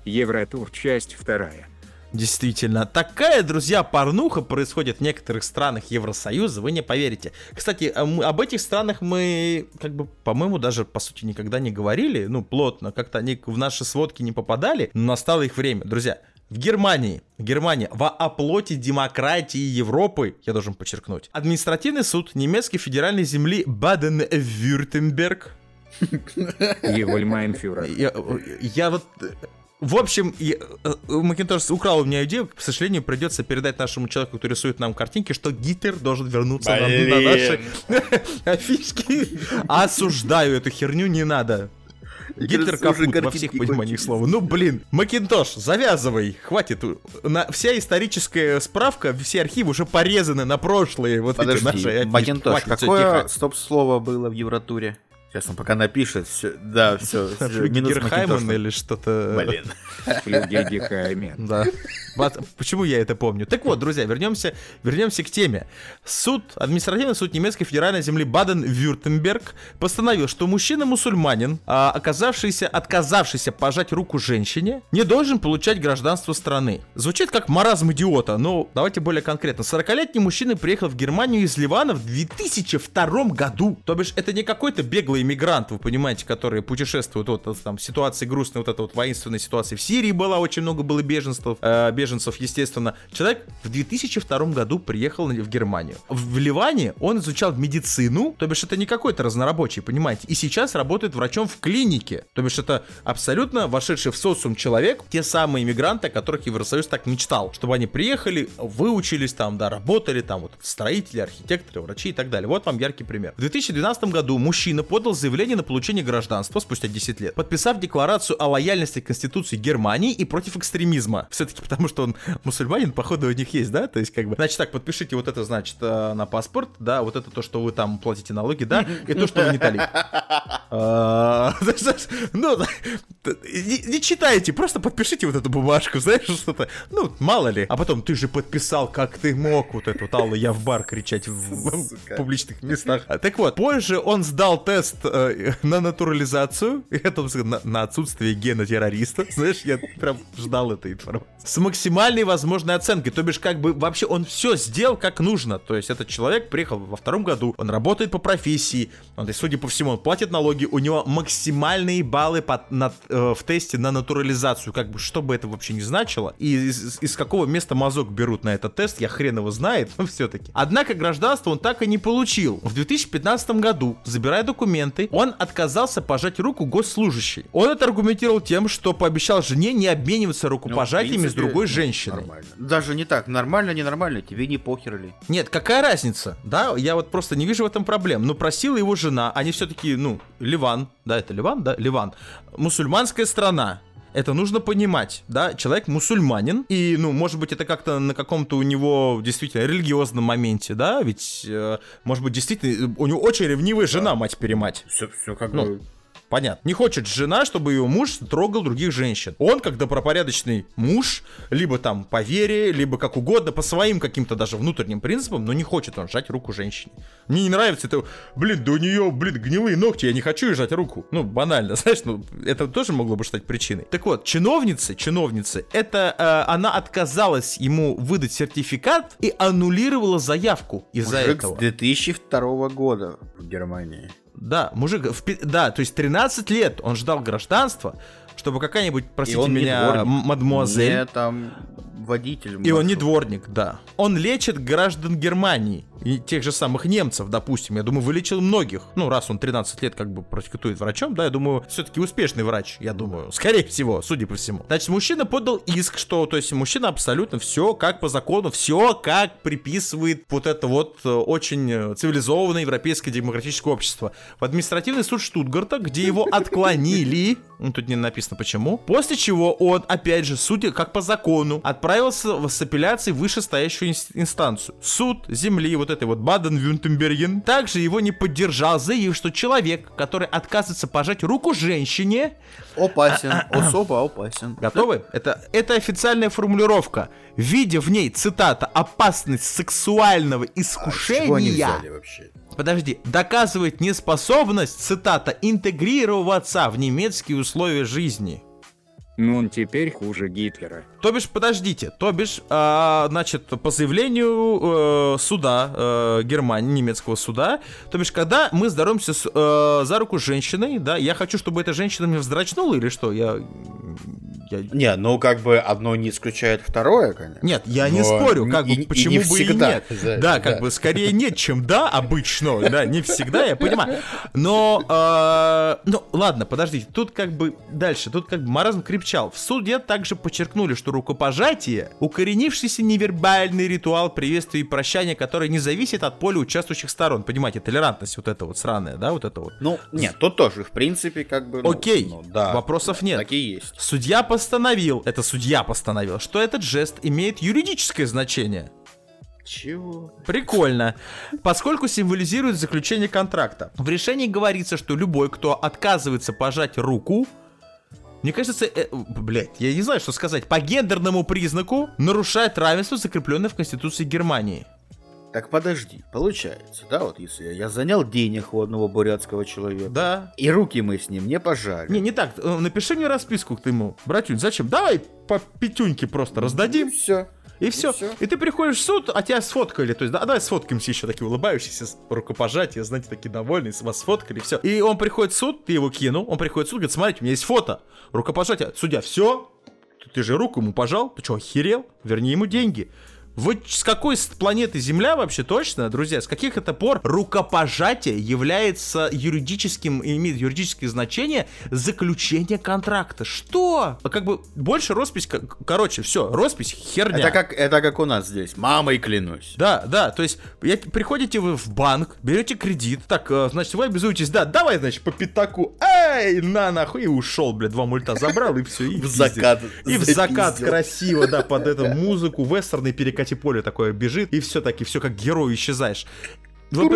Евротур, часть вторая. Действительно, такая, друзья, порнуха происходит в некоторых странах Евросоюза, вы не поверите. Кстати, а об этих странах мы, как бы, по-моему, даже, по сути, никогда не говорили, ну, плотно, как-то они в наши сводки не попадали, но настало их время. Друзья, в Германии, Германия, во оплоте демократии Европы, я должен подчеркнуть, административный суд немецкой федеральной земли Баден-Вюртемберг [laughs] Евольмайнфюрер. я, я вот... В общем, э, Макинтош украл у меня идею, к сожалению, придется передать нашему человеку, который рисует нам картинки, что Гитлер должен вернуться на, на наши [laughs] афишки. Осуждаю эту херню, не надо. Гитлер капут во всех пониманиях слова. Ну, блин, Макинтош, завязывай, хватит. На, вся историческая справка, все архивы уже порезаны на прошлые вот эти наши Подожди. Макинтош, какое стоп-слово было в Евротуре? Сейчас он пока напишет. Все, да, все. Флюгергхаймен [laughs] или что-то... Блин. Флюгегехаймен. Да. Почему я это помню? Так вот, друзья, вернемся, вернемся к теме. Суд, административный суд немецкой федеральной земли Баден-Вюртемберг постановил, что мужчина-мусульманин, а, оказавшийся, отказавшийся пожать руку женщине, не должен получать гражданство страны. Звучит как маразм идиота, но давайте более конкретно. 40-летний мужчина приехал в Германию из Ливана в 2002 году. То бишь, это не какой-то беглый иммигрант, вы понимаете, который путешествует, вот, там ситуации грустной, вот эта вот воинственная ситуация в Сирии была, очень много было беженцев, э, беженцев, естественно. Человек в 2002 году приехал в Германию. В Ливане он изучал медицину, то бишь это не какой-то разнорабочий, понимаете, и сейчас работает врачом в клинике. То бишь это абсолютно вошедший в социум человек, те самые иммигранты, о которых Евросоюз так мечтал, чтобы они приехали, выучились там, да, работали там, вот строители, архитекторы, врачи и так далее. Вот вам яркий пример. В 2012 году мужчина подал заявление на получение гражданства спустя 10 лет, подписав декларацию о лояльности Конституции Германии и против экстремизма. Все-таки потому, что он мусульманин, походу, у них есть, да? То есть, как бы, значит так, подпишите вот это, значит, э, на паспорт, да, вот это то, что вы там платите налоги, да, и то, что вы не талиб. [laughs] А, [laughs] Ну, не читайте, просто подпишите вот эту бумажку, знаешь, что-то, ну, мало ли. А потом, ты же подписал, как ты мог вот эту Алла, я в бар кричать в публичных местах. Так вот, позже он сдал тест э, на натурализацию, и это на, на отсутствие гена террориста. Знаешь, я прям ждал этой информации. С максимальной возможной оценкой, то бишь, как бы вообще он все сделал как нужно. То есть этот человек приехал во втором году, он работает по профессии, он, то есть, судя по всему, он платит налоги, у него максимальные баллы под- на- э, в тесте на натурализацию, как бы, что бы это вообще не значило, и из, из какого места мазок берут на этот тест, я хрен его знает, [laughs] но все-таки. Однако гражданство он так и не получил. В 2015 году, забирая документы, он отказался пожать руку госслужащей. Он это аргументировал тем, что пообещал жене не обмениваться Ну, рукопожатиями с принципе, другой ну, женщиной. Нормально. Даже не так. Нормально, ненормально, тебе не похер ли? Нет, какая разница, да? Я вот просто не вижу в этом проблем. Но просила его жена, они все-таки, ну, Ливан, да, это Ливан, да, Ливан, мусульманская страна. Это нужно понимать, да, человек мусульманин, и, ну, может быть, это как-то на каком-то у него действительно религиозном моменте, да, ведь, э, может быть, действительно, у него очень ревнивая жена, мать-перемать. Все, все как Ну, бы... Понятно. Не хочет жена, чтобы ее муж трогал других женщин. Он, как добропорядочный муж, либо там по вере, либо как угодно, по своим каким-то даже внутренним принципам, но не хочет он сжать руку женщине. Мне не нравится это, блин, да у нее, блин, гнилые ногти, я не хочу ей жать руку. Ну, банально, [laughs] знаешь, ну, это тоже могло бы стать причиной. Так вот, чиновница, чиновница, это э, она отказалась ему выдать сертификат и аннулировала заявку из-за Мужик этого. с 2002 года в Германии. Да, мужик, в да, то есть 13 лет он ждал гражданства, чтобы какая-нибудь, простите меня, дворник. м- мадемуазель. Не там водитель. И он не дворник, да. Он лечит граждан Германии. И тех же самых немцев, допустим. Я думаю, вылечил многих. Ну, раз он 13 лет как бы практикует врачом, да, я думаю, все-таки успешный врач, я думаю. Скорее всего, судя по всему. Значит, мужчина подал иск, что, то есть, мужчина абсолютно все как по закону, все как приписывает вот это вот э, очень э, цивилизованное европейское демократическое общество. В административный суд Штутгарта, где его отклонили, [laughs] ну, тут не написано почему, после чего он, опять же, судя как по закону, отправился в- в вышестоящую инс- инстанцию. Суд земли, вот этой вот Баден-Вюртемберген, также его не поддержал, заявив, что человек, который отказывается пожать руку женщине, Опасен. [coughs] Особо опасен. Готовы? Это, это официальная формулировка. Видя в ней, цитата, опасность сексуального А Чего они искушения, взяли вообще? подожди, доказывает неспособность, цитата, интегрироваться в немецкие условия жизни. Ну он теперь хуже Гитлера. То бишь, подождите, то бишь, а, значит, по заявлению э, суда э, Германии, немецкого суда, то бишь, когда мы здороваемся с, э, за руку с женщиной, да, я хочу, чтобы эта женщина мне вздрачнула или что? Я, я Не, ну как бы одно не исключает второе, конечно. Нет, я не Но спорю, как и- бы и почему не бы всегда, и нет. [laughs] да, Да, как да. бы скорее нет, чем да, обычно, да, не всегда, я понимаю. Но, э, ну, ладно, подождите, тут как бы дальше, тут как бы маразм крепчал. В суде также подчеркнули, что рукопожатие — укоренившийся невербальный ритуал приветствия и прощания, который не зависит от поля участвующих сторон. Понимаете, толерантность вот эта вот сраная, да, вот это вот. Ну, нет, тут тоже, в принципе, как бы... ну, Окей, ну, да, вопросов нет. Так и есть. Судья постановил, это судья постановил, что этот жест имеет юридическое значение. Чего? Прикольно. Поскольку символизирует заключение контракта. В решении говорится, что любой, кто отказывается пожать руку, мне кажется, э, блядь, я не знаю, что сказать, по гендерному признаку нарушает равенство, закрепленное в Конституции Германии. Так подожди, получается, да, вот если я занял денег у одного бурятского человека, Да. и руки мы с ним не пожали. Не, не так. э, Напиши мне расписку к ему. Братюнь, зачем? Давай по пятюньке просто раздадим. все. И все. всё. И ты приходишь в суд, а тебя сфоткали. То есть, да, давай сфоткаемся еще такие улыбающиеся, рукопожатия, знаете, такие довольные, вас сфоткали, все. И он приходит в суд, ты его кинул, он приходит в суд, говорит, смотрите, у меня есть фото, рукопожатие. Судья, все, ты же руку ему пожал, ты что, охерел? Верни ему деньги. Вы с какой планеты Земля вообще точно, друзья, с каких это пор рукопожатие является юридическим, имеет юридическое значение заключения контракта? Что? А Как бы больше роспись, короче, все, роспись херня. Это как, это как у нас здесь, мамой клянусь. Да, да, то есть я- приходите вы в банк, берете кредит, так, э, значит, вы обязуетесь, да, давай, значит, по пятаку, эй, на нахуй, и ушел, блядь, два мульта забрал, и все, и В закат И в закат красиво, да, под эту музыку, вестерный перекати поле такое бежит, и все таки, все как герой исчезаешь. Вы,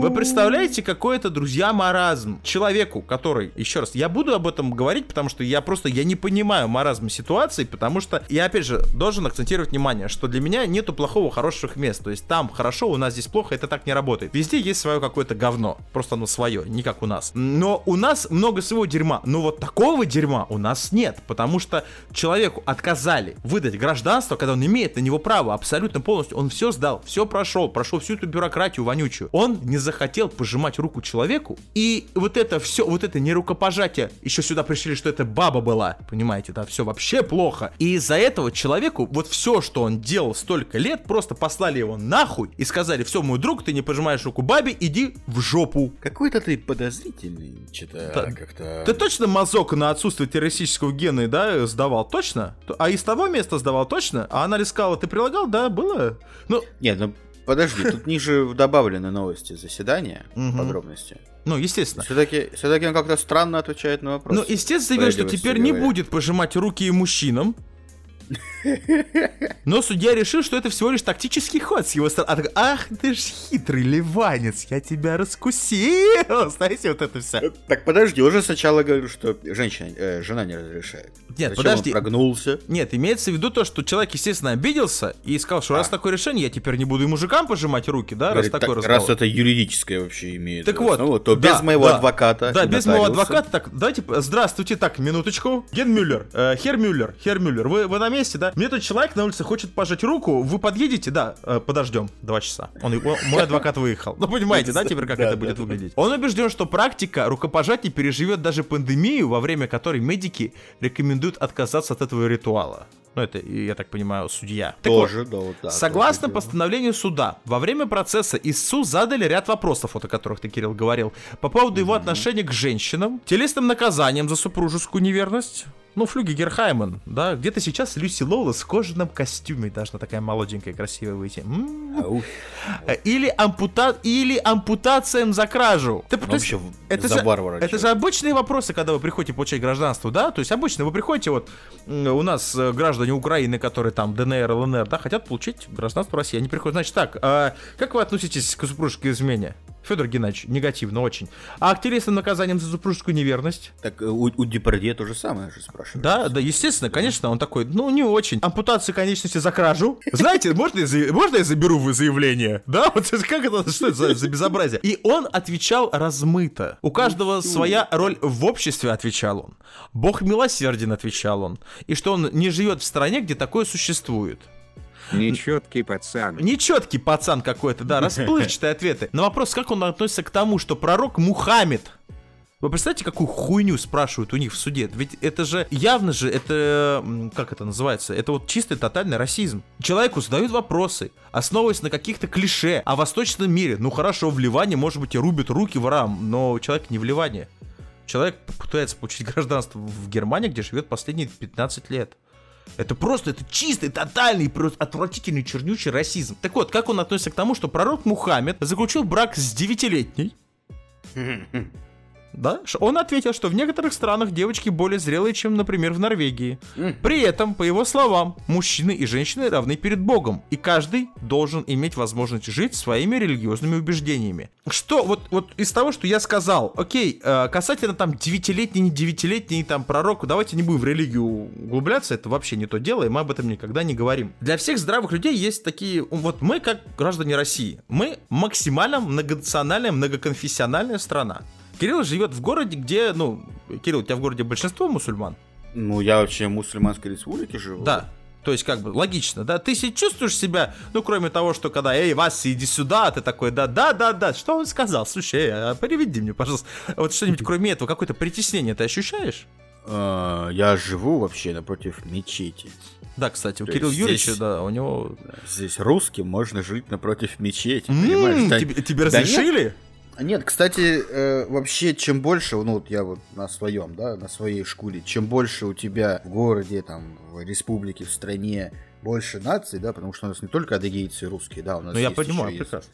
вы представляете, какой это, друзья, маразм? Человеку, который, еще раз, я буду об этом говорить, потому что я просто, я не понимаю маразм ситуации, потому что я, опять же, должен акцентировать внимание, что для меня нету плохого, хороших мест. То есть там хорошо, у нас здесь плохо, это так не работает. Везде есть свое какое-то говно, просто оно свое, не как у нас. Но у нас много своего дерьма, но вот такого дерьма у нас нет, потому что человеку отказали выдать гражданство, когда он имеет на него право абсолютно полностью, он все сдал, все прошел, прошел всю эту бюрократию вонючую. Он не захотел пожимать руку человеку, и вот это все, вот это не рукопожатие, еще сюда пришли, что это баба была, понимаете, да, все вообще плохо. И из-за этого человеку вот все, что он делал столько лет, просто послали его нахуй и сказали, все, мой друг, ты не пожимаешь руку бабе, иди в жопу. Какой-то ты подозрительный, что-то Да. как-то... Ты точно мазок на отсутствие террористического гена, да, сдавал? Точно? А из того места сдавал точно? А она сказала, ты прилагал? Да, было? Ну, Нет, ну подожди, тут ниже добавлены новости заседания, подробности. Ну, естественно. Все-таки, все-таки он как-то странно отвечает на вопрос. Ну, заявил, что теперь не будет пожимать руки и мужчинам. Но судья решил, что это всего лишь тактический ход с его стороны. А ах ты ж хитрый ливанец, я тебя раскусил. [laughs] Знаете, вот это все. Так подожди, уже сначала говорил, что женщина, э, жена не разрешает. Нет, Зачем подожди. Он прогнулся. Нет, имеется в виду то, что человек, естественно, обиделся и сказал, что раз А. такое решение, я теперь не буду и мужикам пожимать руки, да, Говорит, раз такой так, раз это юридическое вообще имеет. Так вот, основу, то да, без моего да. адвоката. Да, без моего адвоката. Так, давайте, здравствуйте, так, минуточку. Ген Мюллер, э, Хер Мюллер, Хер Мюллер, вы, вы на месте, да? Мне тут человек на улице хочет пожать руку, вы подъедете? Да, э, подождем два часа. Он, мой адвокат выехал. Ну, понимаете, да, теперь как Да, это да, будет да. выглядеть? Он убежден, что практика рукопожатий переживет даже пандемию, во время которой медики рекомендуют отказаться от этого ритуала. Ну, это, я так понимаю, судья. Так вот, Тоже, да, вот да. Согласно тоже постановлению суда, во время процесса ИСУ задали ряд вопросов, вот о которых ты, Кирилл, говорил, по поводу его отношения к женщинам, телесным наказанием за супружескую неверность, ну, Флюги Герхаймен, да, где-то сейчас Люси Лоулес в кожаном костюме должна такая молоденькая, красивая выйти. М. дело. Ауф. Э, Или, ампута... Или ампутациям за кражу. Ты- то есть Вообще, это за же, варвара. это же обычные вопросы, когда вы приходите получать гражданство, да? То есть обычно вы приходите, вот у нас э, граждане Украины, которые там ДНР, ЛНР, да, хотят получить гражданство России. Они приходят, значит, так, а как вы относитесь к супружеской измене? Федор Геннадьевич, негативно очень. А к телесным наказаниям за супружескую неверность? Так э, у, у Депардье то же самое же спрашивают. Да, да, естественно, конечно, он такой, ну, не очень. Ампутация конечности за кражу. Знаете, [laughs] можно я, можно я заберу вы заявление? Да, вот как это, что это за, за безобразие? И он отвечал размыто. У каждого своя роль в обществе, отвечал он. Бог милосерден, отвечал он. И что он не живет в стране, где такое существует. Нечеткий пацан. Нечеткий пацан какой-то, да, расплывчатые ответы. На вопрос, как он относится к тому, что пророк Мухаммед вы представляете, какую хуйню спрашивают у них в суде? Ведь это же явно же, это, как это называется, это вот чистый тотальный расизм. Человеку задают вопросы, основываясь на каких-то клише о восточном мире. Ну хорошо, в Ливане, может быть, и рубят руки ворам, но человек не в Ливане. Человек пытается получить гражданство в Германии, где живет последние 15 лет. Это просто, это чистый, тотальный, просто отвратительный, чернючий расизм. Так вот, как он относится к тому, что пророк Мухаммед заключил брак с девятилетней, [laughs] да? Он ответил, что в некоторых странах девочки более зрелые, чем, например, в Норвегии. При этом, по его словам, мужчины и женщины равны перед Богом, и каждый должен иметь возможность жить своими религиозными убеждениями. Что, вот, вот из того, что я сказал, окей, э, касательно там девятилетний, не девятилетний там пророк, давайте не будем в религию углубляться, это вообще не то дело, и мы об этом никогда не говорим. Для всех здравых людей есть такие, вот мы как граждане России, мы максимально многонациональная, многоконфессиональная страна. Кирилл живет в городе, где, ну, Кирилл, у тебя в городе большинство мусульман? Ну, я вообще в мусульманской республике живу. Да. То есть, как бы, логично, да? Ты се- чувствуешь себя, ну, кроме того, что когда, эй, Вася, иди сюда, ты такой, да, да, да, да, что он сказал? Слушай, эй, а переведи мне, пожалуйста. Вот что-нибудь кроме этого, какое-то притеснение ты ощущаешь? Э, Я живу вообще напротив мечети. Да, кстати, у То Кирилла Юрьевича, да, у него... Здесь русским можно жить напротив мечети, понимаешь? Тебе, разрешили? Нет, кстати, э, вообще, чем больше, ну вот я вот на своем, да, на своей шкуре, чем больше у тебя в городе, там, в республике, в стране больше наций, да, потому что у нас не только адыгейцы и русские, да, у нас Ну, я понимаю, прекрасно.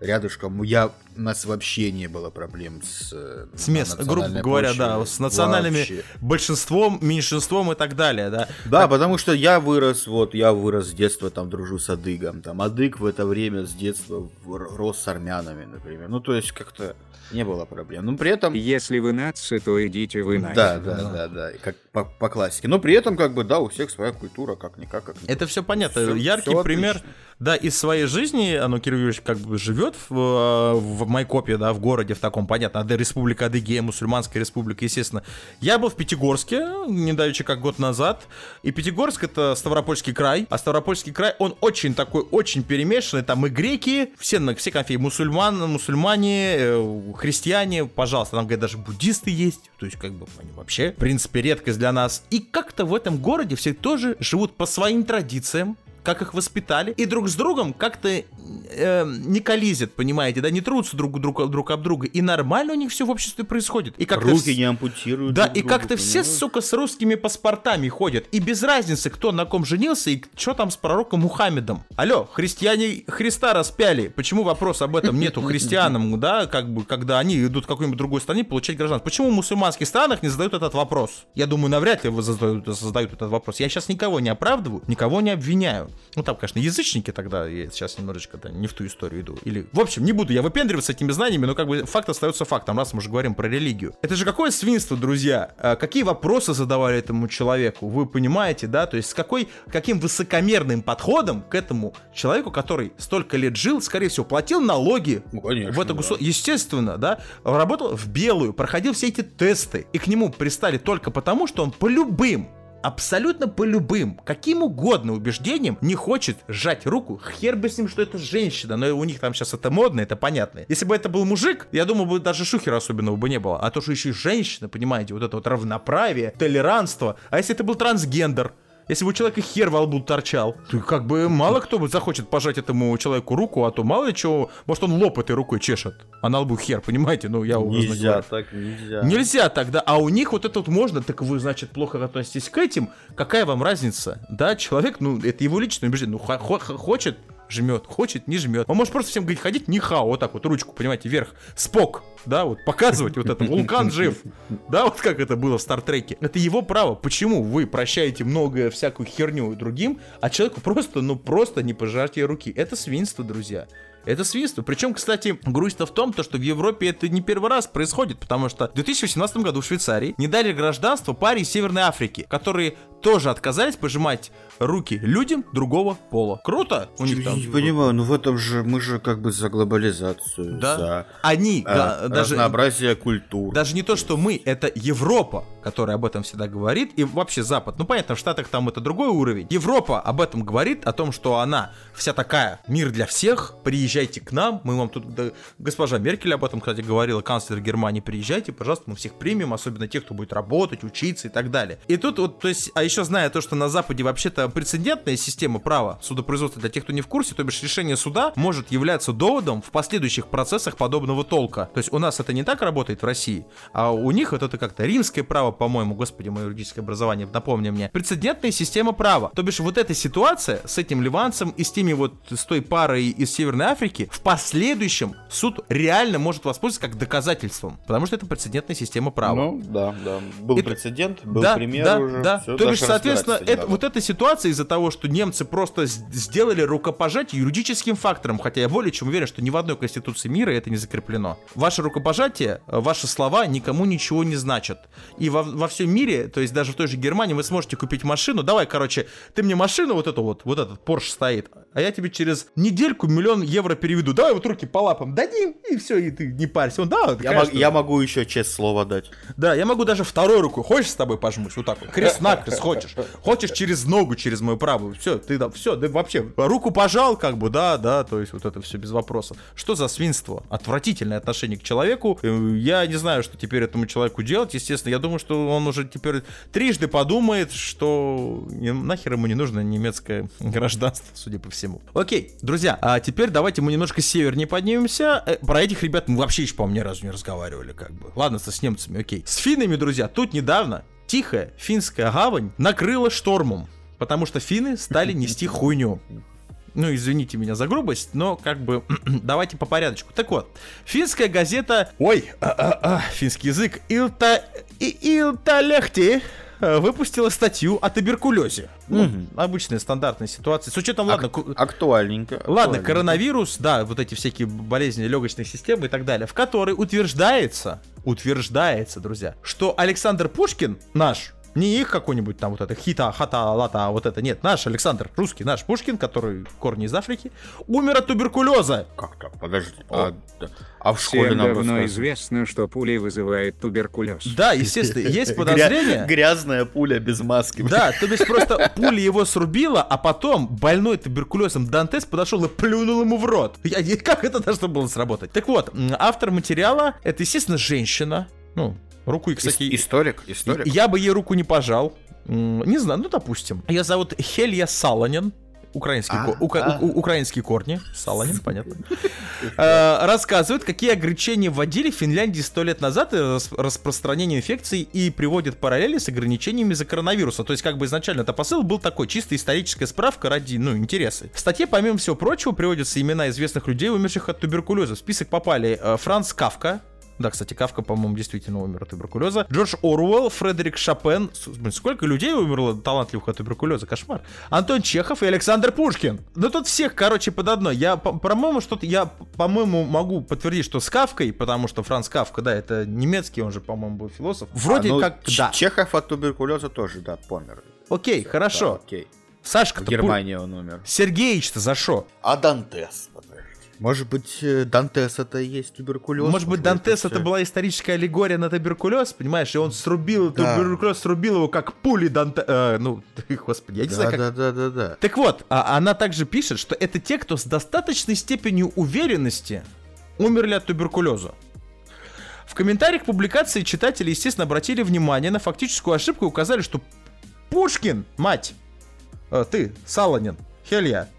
Рядышком. Я, у нас вообще не было проблем с... э, С мест, грубо говоря, да, с национальными Вообще. большинством, меньшинством и так далее, да. Да, потому что я вырос, вот, я вырос с детства, там, дружу с адыгом, там, адык в это время с детства рос с армянами, например, ну, то есть, как-то не было проблем, но при этом... Если вы нация, то идите вы нахер. Да, да, да, да, и как по, по классике. Но при этом, как бы, да, у всех своя культура, как-никак, как Это все понятно. Всё- Яркий всё пример, отлично. Да, из своей жизни, оно, Кирилл Юрьевич как бы живет в, э, в Майкопе, да, в городе в таком, понятно, Ады- Республика Адыгея, мусульманская республика, естественно. Я был в Пятигорске, недавеча как год назад, и Пятигорск это Ставропольский край, а Ставропольский край, он очень такой, очень перемешанный, там и греки, все, все конфессии, мусульман, мусульмане, э, христиане, пожалуйста, там, говорят, даже буддисты есть, то есть, как бы, они вообще, в принципе, редкость для нас. И как-то в этом городе все тоже живут по своим традициям, как их воспитали, и друг с другом как-то э, не колизят, понимаете, да, не трутся друг, друг, друг об друга, и нормально у них все в обществе происходит. И как-то Руки вс- не ампутируют. Да, и как-то все, сука, с русскими паспортами ходят. И без разницы, кто на ком женился и что там с пророком Мухаммедом. Алло, христиане Христа распяли. Почему вопрос об этом нету [laughs] христианам, да, как бы, когда они идут в какой-нибудь другой стране получать гражданство? Почему в мусульманских странах не задают этот вопрос? Я думаю, навряд ли вы задают, задают этот вопрос. Я сейчас никого не оправдываю, никого не обвиняю. Ну, там, конечно, язычники тогда, я сейчас немножечко да, не в ту историю иду. Или, в общем, не буду я выпендриваться этими знаниями, но как бы факт остается фактом, раз мы уже говорим про религию. Это же какое свинство, друзья? А Какие вопросы задавали этому человеку? Вы понимаете, да? То есть с какой, каким высокомерным подходом к этому человеку, который столько лет жил, скорее всего, платил налоги Ну, конечно, в это да. государство, естественно, да, работал в белую, проходил все эти тесты, и к нему пристали только потому, что он по любым абсолютно по любым, каким угодно убеждениям не хочет сжать руку. Хер бы с ним, что это женщина, но у них там сейчас это модно, это понятно. Если бы это был мужик, я думаю, бы даже шухера особенного бы не было. А то, что еще и женщина, понимаете, вот это вот равноправие, толерантство. А если это был трансгендер? Если бы у человека хер во лбу торчал, то как бы мало кто бы захочет пожать этому человеку руку, а то мало ли чего, может он лоб этой рукой чешет, а на лбу хер, понимаете? Ну, я Нельзя, так нельзя. Нельзя тогда, а у них вот это вот можно, так вы, значит, плохо относитесь к этим, какая вам разница? Да, человек, ну, это его личное убеждение, ну, хо- хо- хочет, жмет, хочет, не жмет. Он может просто всем говорить, ходить не хао, вот так вот, ручку, понимаете, вверх, спок, да, вот показывать вот это, вулкан жив, да, вот как это было в Стартреке. Это его право. Почему вы прощаете многое, всякую херню другим, а человеку просто, ну, просто не пожатие руки? Это свинство, друзья. Это свинство. Причем, кстати, грусть-то в том, то, что в Европе это не первый раз происходит, потому что в 2018 году в Швейцарии не дали гражданство паре из Северной Африки, которые тоже отказались пожимать руки людям другого пола. Круто? У них Я там. не понимаю, ну в этом же мы же как бы за глобализацию, Да. за Они э, да, даже разнообразие культур. Даже не то, что мы, это Европа, которая об этом всегда говорит, и вообще Запад. Ну, понятно, в Штатах там это другой уровень. Европа об этом говорит, о том, что она вся такая, мир для всех, приезжайте к нам, мы вам тут... да, госпожа Меркель об этом, кстати, говорила, канцлер Германии, приезжайте, пожалуйста, мы всех примем, особенно тех, кто будет работать, учиться и так далее. И тут вот, то есть, а еще зная то, что на Западе вообще-то прецедентная система права судопроизводства для тех, кто не в курсе, то бишь решение суда может являться доводом в последующих процессах подобного толка. То есть у нас это не так работает в России, а у них вот это как-то римское право, по-моему, господи, мое юридическое образование, напомни мне, прецедентная система права. То бишь вот эта ситуация с этим ливанцем и с теми вот, с той парой из Северной Африки, в последующем суд реально может воспользоваться как доказательством, потому что это прецедентная система права. Ну, да, да. Был Это- прецедент, был да, пример да, уже. да. всё, То бишь, соответственно, это, вот эта ситуация из-за того, что немцы просто сделали рукопожатие юридическим фактором, хотя я более чем уверен, что ни в одной конституции мира это не закреплено. Ваше рукопожатие, э, ваши слова никому ничего не значат. И во, во всем мире, то есть даже в той же Германии, вы сможете купить машину. Давай, короче, ты мне машину вот эту вот, вот этот Porsche стоит, а я тебе через недельку миллион евро переведу. Давай вот руки по лапам дадим, и все, и ты не парься. Он, да, Я, мог- я могу еще честь слова дать. Да, я могу даже второй рукой. Хочешь с тобой пожмусь? Вот так вот. Крест накрест хочешь. Хочешь через ногу, через мою правую. Все, ты да, все, да вообще. Руку пожал, как бы, да, да, то есть вот это все без вопросов. Что за свинство? Отвратительное отношение к человеку. Э, Я не знаю, что теперь этому человеку делать. Естественно, я думаю, что он уже теперь трижды подумает, что нахер ему не нужно немецкое [laughs] гражданство, судя по всему. Окей, друзья, а теперь давайте мы немножко севернее поднимемся. Э, Про этих ребят мы вообще еще, по-моему, ни разу не разговаривали, как бы. Ладно, со с немцами, окей. С финнами, друзья, тут недавно тихая финская гавань накрыла штормом, потому что финны стали [laughs] нести хуйню. Ну, извините меня за грубость, но как бы [clears throat] давайте по порядочку. Так вот, финская газета... Ой, а, а, а, финский язык. Илта... И- Илталехти э, выпустила статью о туберкулезе. Ну, обычная стандартная ситуация. С учетом, ладно, ку- Актуальненько. Ладно, коронавирус, да, вот эти всякие болезни легочной системы и так далее, в которой утверждается, утверждается, друзья, что Александр Пушкин наш, не их какой-нибудь там вот это хита, хата, лата, а вот это, нет, наш Александр, русский, наш Пушкин, который корни из Африки, умер от туберкулеза. Как так? Подожди. А, да. А в Всем школе нам давно известно, что пуля вызывает туберкулез. Да, естественно, есть подозрение. Грязная пуля без маски. Да, то есть просто пуля его срубила, а потом больной туберкулезом Дантес подошел и плюнул ему в рот. Я, как это должно было сработать? Так вот, автор материала это, естественно, женщина. Ну, руку, и, кстати, Историк, историк. я бы ей руку не пожал. Не знаю, ну допустим. Ее зовут Хелья Саланин. Украинские, А, ко- ука- а. у- украинские корни, Саланин, понятно, [laughs] Э, рассказывают, какие ограничения вводили в Финляндии сто лет назад рас- распространение инфекции и приводят параллели с ограничениями за коронавируса. То есть, как бы изначально это посыл был такой, чисто историческая справка ради, ну, интереса. В статье, помимо всего прочего, приводятся имена известных людей, умерших от туберкулеза. В список попали э, Франц Кавка, да, кстати, Кавка, по-моему, действительно умер от туберкулеза. Джордж Оруэлл, Фредерик Шопен. Блин, сколько людей умерло талантливых от туберкулеза? Кошмар. Антон Чехов и Александр Пушкин. Ну тут всех, короче, под одно. Я, по- по-моему, что-то я, по-моему, могу подтвердить, что с Кавкой, потому что Франц Кавка, да, это немецкий, он же, по-моему, был философ. Вроде А, ну, как, да. Чехов от туберкулеза тоже, да, помер. Окей, хорошо. Да, окей. Сашка, В Германии он умер. Сергеич-то за шо? А Дантес. Может быть, э, Дантес это и есть туберкулез? Может быть, Дантес это всё- была историческая аллегория на туберкулез, понимаешь? И он срубил Да. туберкулез, срубил его как пули Данте... э, ну, [laughs] господи, я не знаю, Да, как... да, да, да, да. Так вот, а она также пишет, что это те, кто с достаточной степенью уверенности умерли от туберкулеза. В комментариях к публикации читатели, естественно, обратили внимание на фактическую ошибку и указали, что Пушкин, мать, э, ты, Саланин, Хелья, э,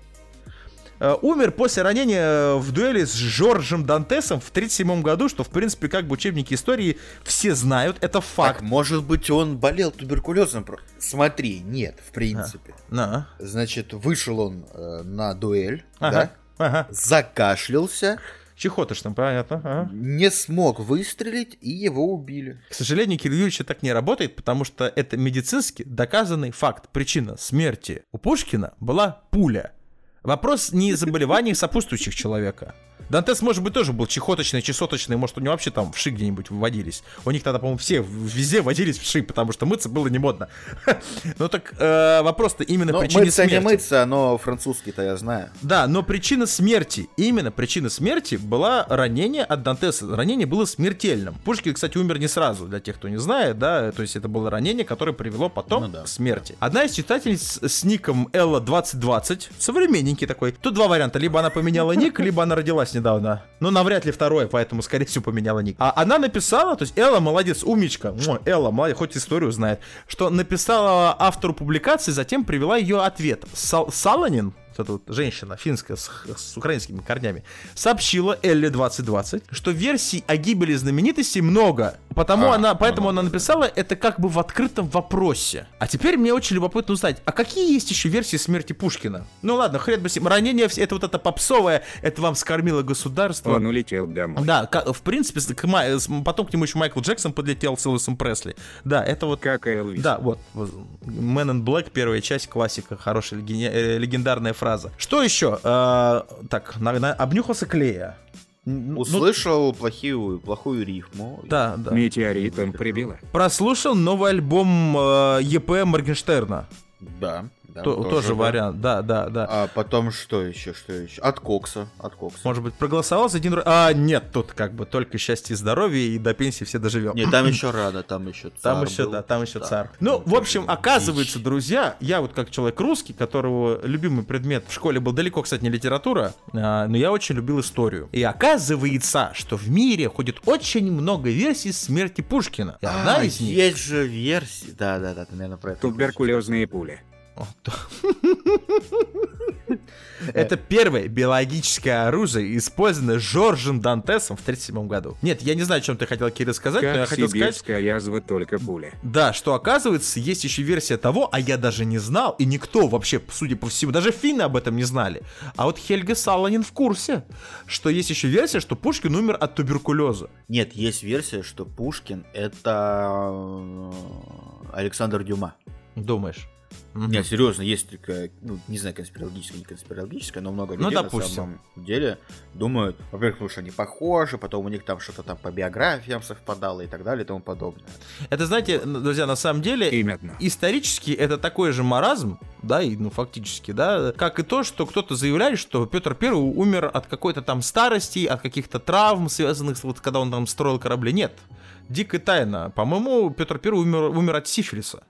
умер после ранения в дуэли с Жоржем Дантесом в 1937 году, что, в принципе, как бы учебники истории все знают, это факт. Так, может быть, он болел туберкулезом? Смотри, нет, в принципе. На. Значит, вышел он э, на дуэль, Ага, да, ага. закашлялся, Чехоточным, понятно. ага. не смог выстрелить, и его убили. К сожалению, Кирилл Юрьевич так не работает, потому что это медицински доказанный факт. Причина смерти у Пушкина была пуля. Вопрос не заболеваний сопутствующих человека. Дантес, может быть, тоже был чехоточный, чесоточный, может, у него вообще там вши где-нибудь выводились. У них тогда, по-моему, все везде водились вши, потому что мыться было не модно. [laughs] Ну так э, вопрос-то именно Ну, причине мыться не мыться, но французский-то я знаю. Да, но причина смерти, именно причина смерти была ранение от Дантеса. Ранение было смертельным. Пушкин, кстати, умер не сразу, для тех, кто не знает, да, то есть это было ранение, которое привело потом Ну да. к смерти. Одна из читательниц с ником Элла 2020, современненький такой. Тут два варианта, либо она поменяла ник, либо она родилась недавно. Ну, навряд ли второе, поэтому, скорее всего, поменяла ник. А она написала, то есть Элла молодец, умничка, Муа, Элла, молодец, хоть историю знает, что написала автору публикации, затем привела ее ответ. Сал- Саланин, вот эта вот женщина финская с, с украинскими корнями, сообщила Элли 2020, что версий о гибели знаменитостей много. Потому А, она, поэтому много, она написала это как бы в открытом вопросе. А теперь мне очень любопытно узнать, а какие есть еще версии смерти Пушкина? Ну ладно, хрен бы с ним. Ранение, это вот это попсовое, это вам скормило государство. Он улетел домой. Да, ка- в принципе, к потом к нему еще Майкл Джексон подлетел с Элвисом Пресли. Да, это вот Как Элвис. да, вот. Man in Black, первая часть, классика, хорошая, э, легендарная фраза. Что еще? Э, так, на- на- обнюхался клея. Ну, Услышал плохую, плохую рифму. да, да. Метеоритом прибило. Прослушал новый альбом э, ЕП Моргенштерна. Да. Да, То- тоже да. вариант, да, да, да. А потом что еще, что еще? От Кокса, от Кокса. Может быть, проголосовал за один раз? А, нет, тут как бы только счастье и здоровье, и до пенсии все доживем. Не, там еще рано, там еще царь Там еще, был. да, там еще Да. царь. Ну, в общем, Дичь. оказывается, друзья, я вот как человек русский, которого любимый предмет в школе был далеко, кстати, не литература, а, но я очень любил историю. И оказывается, что в мире ходит очень много версий смерти Пушкина. И одна А, из них... есть же версии. Да, да, да, ты, наверное, про это. Туберкулезные пули. [laughs] Это первое биологическое оружие, использованное Жоржем Дантесом в 1937 году. Нет, я не знаю, о чем ты хотел, Кирилл, сказать, но я хотел сказать... язва, только пуля. Да, что оказывается, есть еще версия того, а я даже не знал, и никто вообще, судя по всему, даже финны об этом не знали. А вот Хельга Саланин в курсе, что есть еще версия, что Пушкин умер от туберкулеза. Нет, есть версия, что Пушкин это э, Александр Дюма. Думаешь? Мгм. Нет, серьезно, есть такая, ну, не знаю, конспирологическая, не конспирологическая, но много Ну, людей допустим. на самом деле думают, во-первых, потому что они похожи, потом у них там что-то там по биографиям совпадало и так далее и тому подобное. Это, знаете, друзья, на самом деле... Именно. Исторически это такой же маразм, да, и ну фактически, да, как и то, что кто-то заявляет, что Петр Первый умер от какой-то там старости, от каких-то травм, связанных с вот когда он там строил корабли. Нет, дикая тайна. По-моему, Петр Первый умер, умер от сифилиса,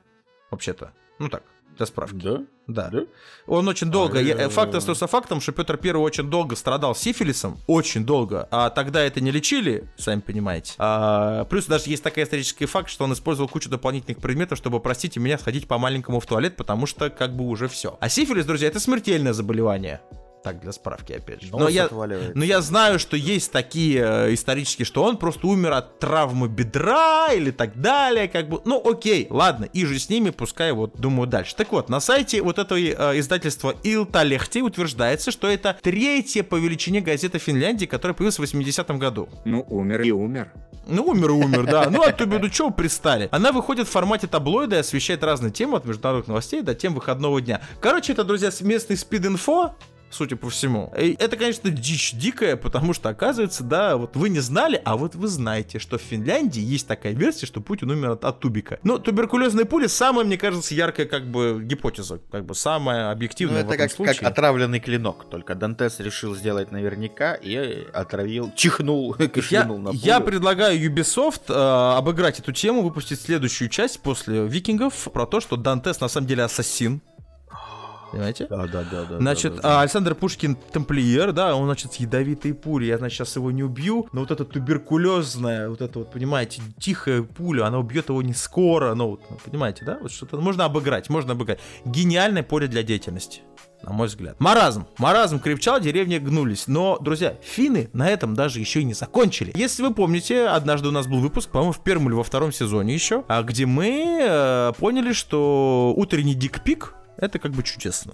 вообще-то. Ну так, для справки. Да? Да. Да? Он очень долго. я- э, Факт А. остается фактом, что Петр Первый очень долго страдал сифилисом. Очень долго. А тогда это не лечили, сами понимаете. А, плюс даже есть такой исторический факт, что он использовал кучу дополнительных предметов, чтобы, простите меня, сходить по маленькому в туалет, потому что как бы уже все. А сифилис, друзья, это смертельное заболевание. Так, для справки, опять же. Но я, отваливается. но я знаю, что есть такие э, исторические, что он просто умер от травмы бедра или так далее, как бы. Ну, окей, ладно, и же с ними, пускай вот думаю дальше. Так вот, на сайте вот этого э, издательства Илталехти утверждается, что это третья по величине газета Финляндии, которая появилась в 80-м году. Ну, умер и умер. Ну, умер и умер, да. Ну, а то беду, чего вы пристали? Она выходит в формате таблоида и освещает разные темы от международных новостей до тем выходного дня. Короче, это, друзья, местный спид-инфо, судя по всему. И это, конечно, дичь дикая, потому что, оказывается, да, вот вы не знали, а вот вы знаете, что в Финляндии есть такая версия, что Путин умер от, от тубика. Но туберкулезные пули самая, мне кажется, яркая как бы гипотеза, как бы самая Ну, объективная в это этом как, случае. как отравленный клинок, только Дантес решил сделать наверняка и отравил, чихнул, [laughs] Я, кашлянул на я пулю. предлагаю Ubisoft э, обыграть эту тему, выпустить следующую часть после Викингов про то, что Дантес на самом деле ассасин. Понимаете? Да, да, да, да. Значит, да, да. а, Александр Пушкин тамплиер, да, он, значит, с ядовитой пулей. Я, значит, сейчас его не убью, но вот эта туберкулезная, вот это вот, понимаете, тихая пуля, она убьет его не скоро, ну, вот, ну, понимаете, да? Вот что-то можно обыграть, можно обыграть. Гениальное поле для деятельности. На мой взгляд. Маразм. Маразм крепчал, деревни гнулись. Но, друзья, финны на этом даже еще и не закончили. Если вы помните, однажды у нас был выпуск, по-моему, в первом или во втором сезоне еще, а где мы э, поняли, что утренний дикпик это как бы чудесно.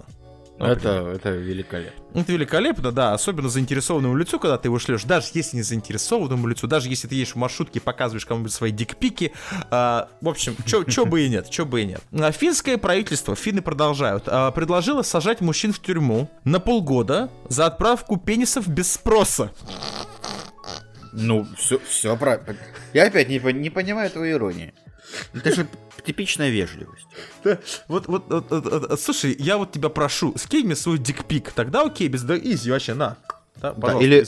Ну, это, это великолепно. Это великолепно, да, особенно заинтересованному лицу, когда ты его шлешь, даже если не заинтересованному лицу, даже если ты едешь в маршрутке и показываешь кому-нибудь свои дикпики, а, в общем, чё бы и нет, чё бы и нет. А, Финское правительство, финны продолжают, а, предложило сажать мужчин в тюрьму на полгода за отправку пенисов без спроса. Ну, все, все правильно. Я опять не, не понимаю твоей иронии. Это же типичная вежливость. Да, Вот, вот, вот, вот, слушай, я вот тебя прошу, скинь мне свой дикпик, тогда окей, без да, изи вообще, на. Да, пожалуйста, или-.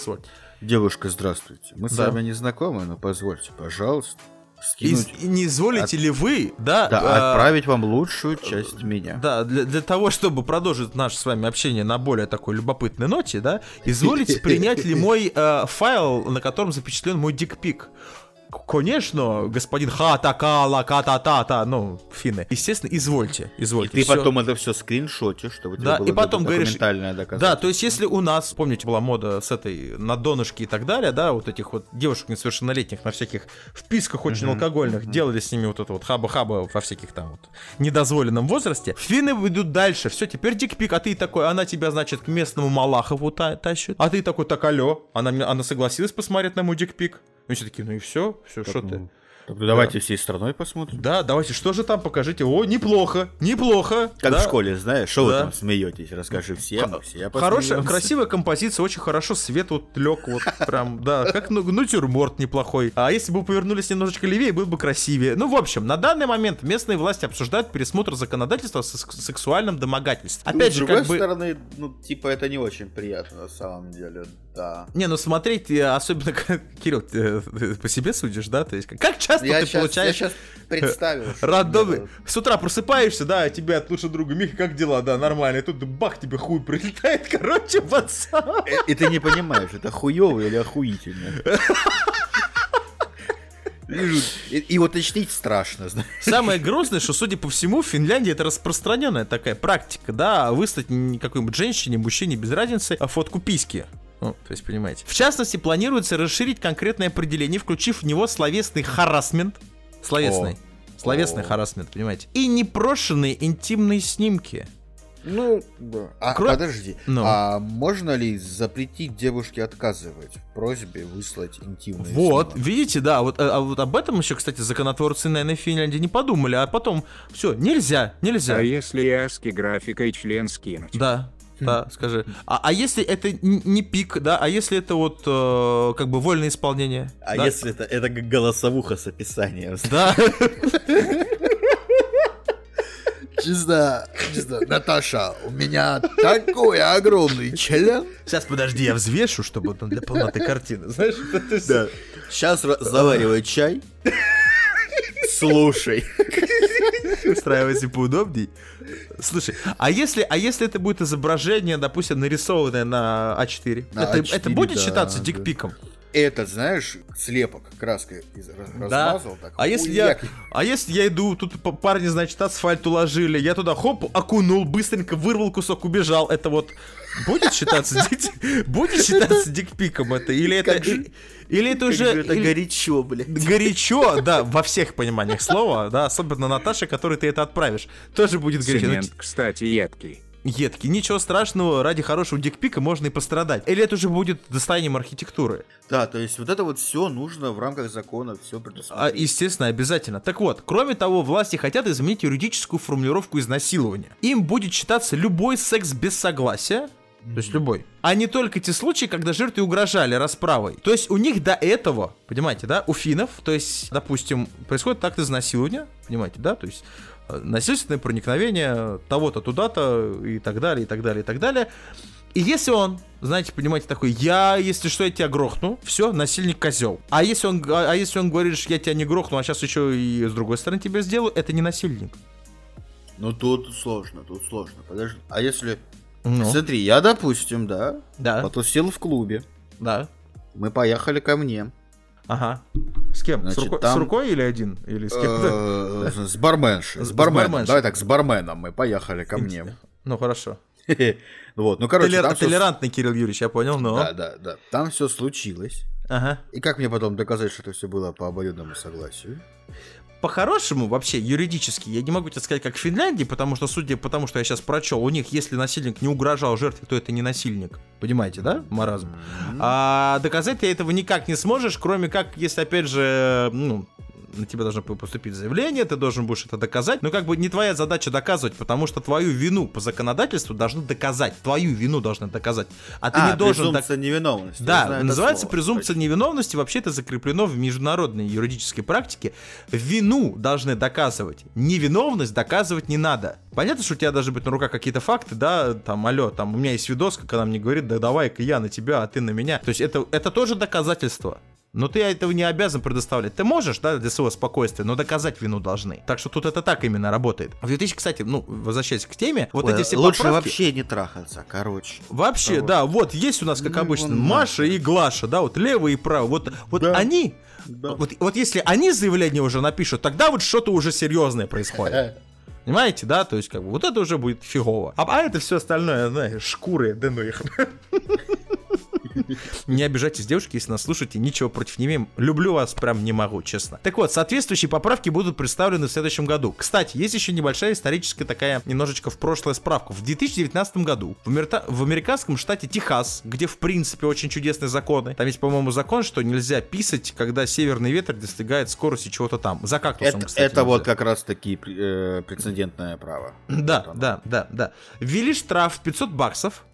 Девушка, здравствуйте. Мы с Да. вами не знакомы, но позвольте, пожалуйста, скинуть... не изволите ли вы, да, Да, а, отправить вам лучшую часть меня. Да, для, для того, чтобы продолжить наше с вами общение на более такой любопытной ноте, да, изволите принять ли мой э, файл, на котором запечатлен мой дикпик? Конечно, господин Ха-та-ка-ла, ка-та-та-та, ну, финны. Естественно, извольте, И извольте. ты всё. потом это все скриншотишь, чтобы Да, тебе и было потом говоришь- Да, то есть если у нас, помните, была мода с этой на донышке и так далее, да, вот этих вот девушек несовершеннолетних на всяких вписках очень алкогольных, делали с ними вот это вот хаба-хаба во всяких там вот недозволенном возрасте. Финны идут дальше, все, теперь дикпик, а ты такой, она тебя, значит, к местному Малахову та- тащит, а ты такой, так, алло, она, она согласилась посмотреть на мой дикпик. И все такие, ну и все, все, что ты. Ну, Тогда давайте всей страной посмотрим. Да, давайте, что же там покажите? О, неплохо, неплохо. Как да. в школе, знаешь, что вы Да. там смеетесь? Расскажи всем, Х- все Хорошая, красивая композиция, очень хорошо свет вот лег, вот прям, да, как ну, натюрморт неплохой. А если бы повернулись немножечко левее, был бы красивее. Ну, в общем, на данный момент местные власти обсуждают пересмотр законодательства о сек- сексуальном домогательстве. Ну, Опять с же, другой как бы... стороны, ну, типа, это не очень приятно на самом деле, да. Не, ну смотреть, э, особенно, как- [laughs] Кирилл, ты, ты по себе судишь, да? То есть, как- как часто Я ты щас- получаешь я сейчас представил. рандомный... С утра просыпаешься, да, тебя от лучшего друга, Миха, как дела? Да, нормально. И тут бах, тебе хуй прилетает, [laughs] короче, пацан. вот- Э, И ты не понимаешь, это хуёво или охуительно. Вижу, И, и уточнить страшно, знаешь. Самое грустное, что, судя по всему, в Финляндии это распространенная такая практика, да, выслать н- какой-нибудь женщине, мужчине без разницы а фотку письки. Ну, то есть, понимаете. В частности, планируется расширить конкретное определение, включив в него словесный харасмент. Словесный. Словесный О. харасмент, понимаете. И непрошенные интимные снимки. Ну, да. А, Кро- подожди, Ну. а можно ли запретить девушке отказывать в просьбе выслать интимные Вот, снимки? видите, да, вот, а, а вот об этом еще, кстати, законотворцы, наверное, в Финляндии не подумали, а потом, все, нельзя, нельзя. А если яски графикой член скинуть? Да, да, скажи. А, а если это не пик, да, а если это вот э, как бы вольное исполнение? А да? если это, это как голосовуха с описанием? [laughs] Да, Чисто, чисто, Наташа, у меня такой огромный член. сейчас подожди, я взвешу, чтобы там для полноты картины, знаешь? Да. Сейчас заваривай чай. [laughs] Слушай. Устраивайся поудобней. Слушай, а если, а если это будет изображение, допустим, нарисованное на А4? На это, А4, это будет да, считаться да. Дикпиком? Это, знаешь, слепок краской из- раз- Да. размазал. Так, А если я, а если я иду, тут парни, значит, асфальт уложили, я туда хоп, окунул, быстренько вырвал кусок, убежал. Это вот будет считаться [laughs] будет считаться дикпиком это или это или это уже же это горячо, блядь. горячо, да, во всех пониманиях слова, да, особенно Наташа, которой ты это отправишь, тоже будет горячо. Цемент, кстати, едкий. Едкий. Ничего страшного, ради хорошего дикпика можно и пострадать. Или это уже будет достоянием архитектуры? Да, то есть вот это вот все нужно в рамках закона, все А, предусмотреть. естественно, обязательно. Так вот, кроме того, власти хотят изменить юридическую формулировку изнасилования. Им будет считаться любой секс без согласия, то есть любой. А не только те случаи, когда жертве угрожали расправой. То есть у них до этого, понимаете, да, у финнов, то есть, допустим, происходит акт изнасилования, понимаете, да, то есть насильственное проникновение того-то туда-то и так далее, и так далее, и так далее. И если он, знаете, понимаете, такой, я, если что, я тебя грохну, все, насильник козел. А если он, г- а если он говорит, что я тебя не грохну, а сейчас еще и с другой стороны тебя сделаю, это не насильник. Ну тут сложно, тут сложно. Подожди. А если... Ну, Смотри, я, допустим, да, да, потусил в клубе. да, Мы поехали ко мне. Ага. С кем? с, Значит, рукой, с там- рукой или один? Или с кем-то? Э, С барменшей. С С барменом. Давай так, с барменом мы поехали ко мне. Ну, хорошо. [laughs] Вот, ну короче, толерантный Кирилл Юрьевич, я понял, но... Да, да, да. Там все случилось. Ага. И как мне потом доказать, что это все было по обоюдному согласию? По-хорошему, вообще, юридически, я не могу тебе сказать, как в Финляндии, потому что, судя по тому, что я сейчас прочел, у них, если насильник не угрожал жертве, то это не насильник. Понимаете, да, маразм? А доказать ты этого никак не сможешь, кроме как, если, опять же, ну, на тебя должно поступить заявление, ты должен будешь это доказать. Но как бы не твоя задача доказывать, потому что твою вину по законодательству должны доказать. Твою вину должны доказать. А ты а, не должен... док- презумпция невиновности. Я Да, называется слово. презумпция невиновности. Вообще это закреплено в международной юридической практике. Вину должны доказывать. Невиновность доказывать не надо. Понятно, что у тебя должны быть на руках какие-то факты, да, там, алло, там, у меня есть видос, когда мне говорит, да давай-ка я на тебя, а ты на меня. То есть это, это тоже доказательство. Но ты этого не обязан предоставлять. Ты можешь, да, для своего спокойствия, но доказать вину должны. Так что тут это так именно работает. В 2000, кстати, ну, возвращаясь к теме, вот Ой, эти все Лучше поправки- вообще не трахаться, короче. Вообще, Вот. да, вот есть у нас, как Ну, обычно, вон Маша и Глаша, да, вот левый и правый. Вот, вот Да. они, Да. вот, вот если они заявление уже напишут, тогда вот что-то уже серьезное происходит. Понимаете, да? То есть, как бы, вот это уже будет фигово. А, а это все остальное, знаешь, шкуры, да ну их. [laughs] Не обижайтесь, девушки, если нас слушаете, ничего против не имеем. Люблю вас прям не могу, честно. Так вот, соответствующие поправки будут представлены в следующем году. Кстати, есть еще небольшая историческая такая, немножечко в прошлое справка. В 2019 году в, Амерта- в американском штате Техас, где в принципе очень чудесные законы, там есть, по-моему, закон, что нельзя писать, когда северный ветер достигает скорости чего-то там. За кактусом, Это, кстати, это вот нельзя. как раз таки э, прецедентное право. Да, Вот да, да, да. Ввели штраф в 500 баксов,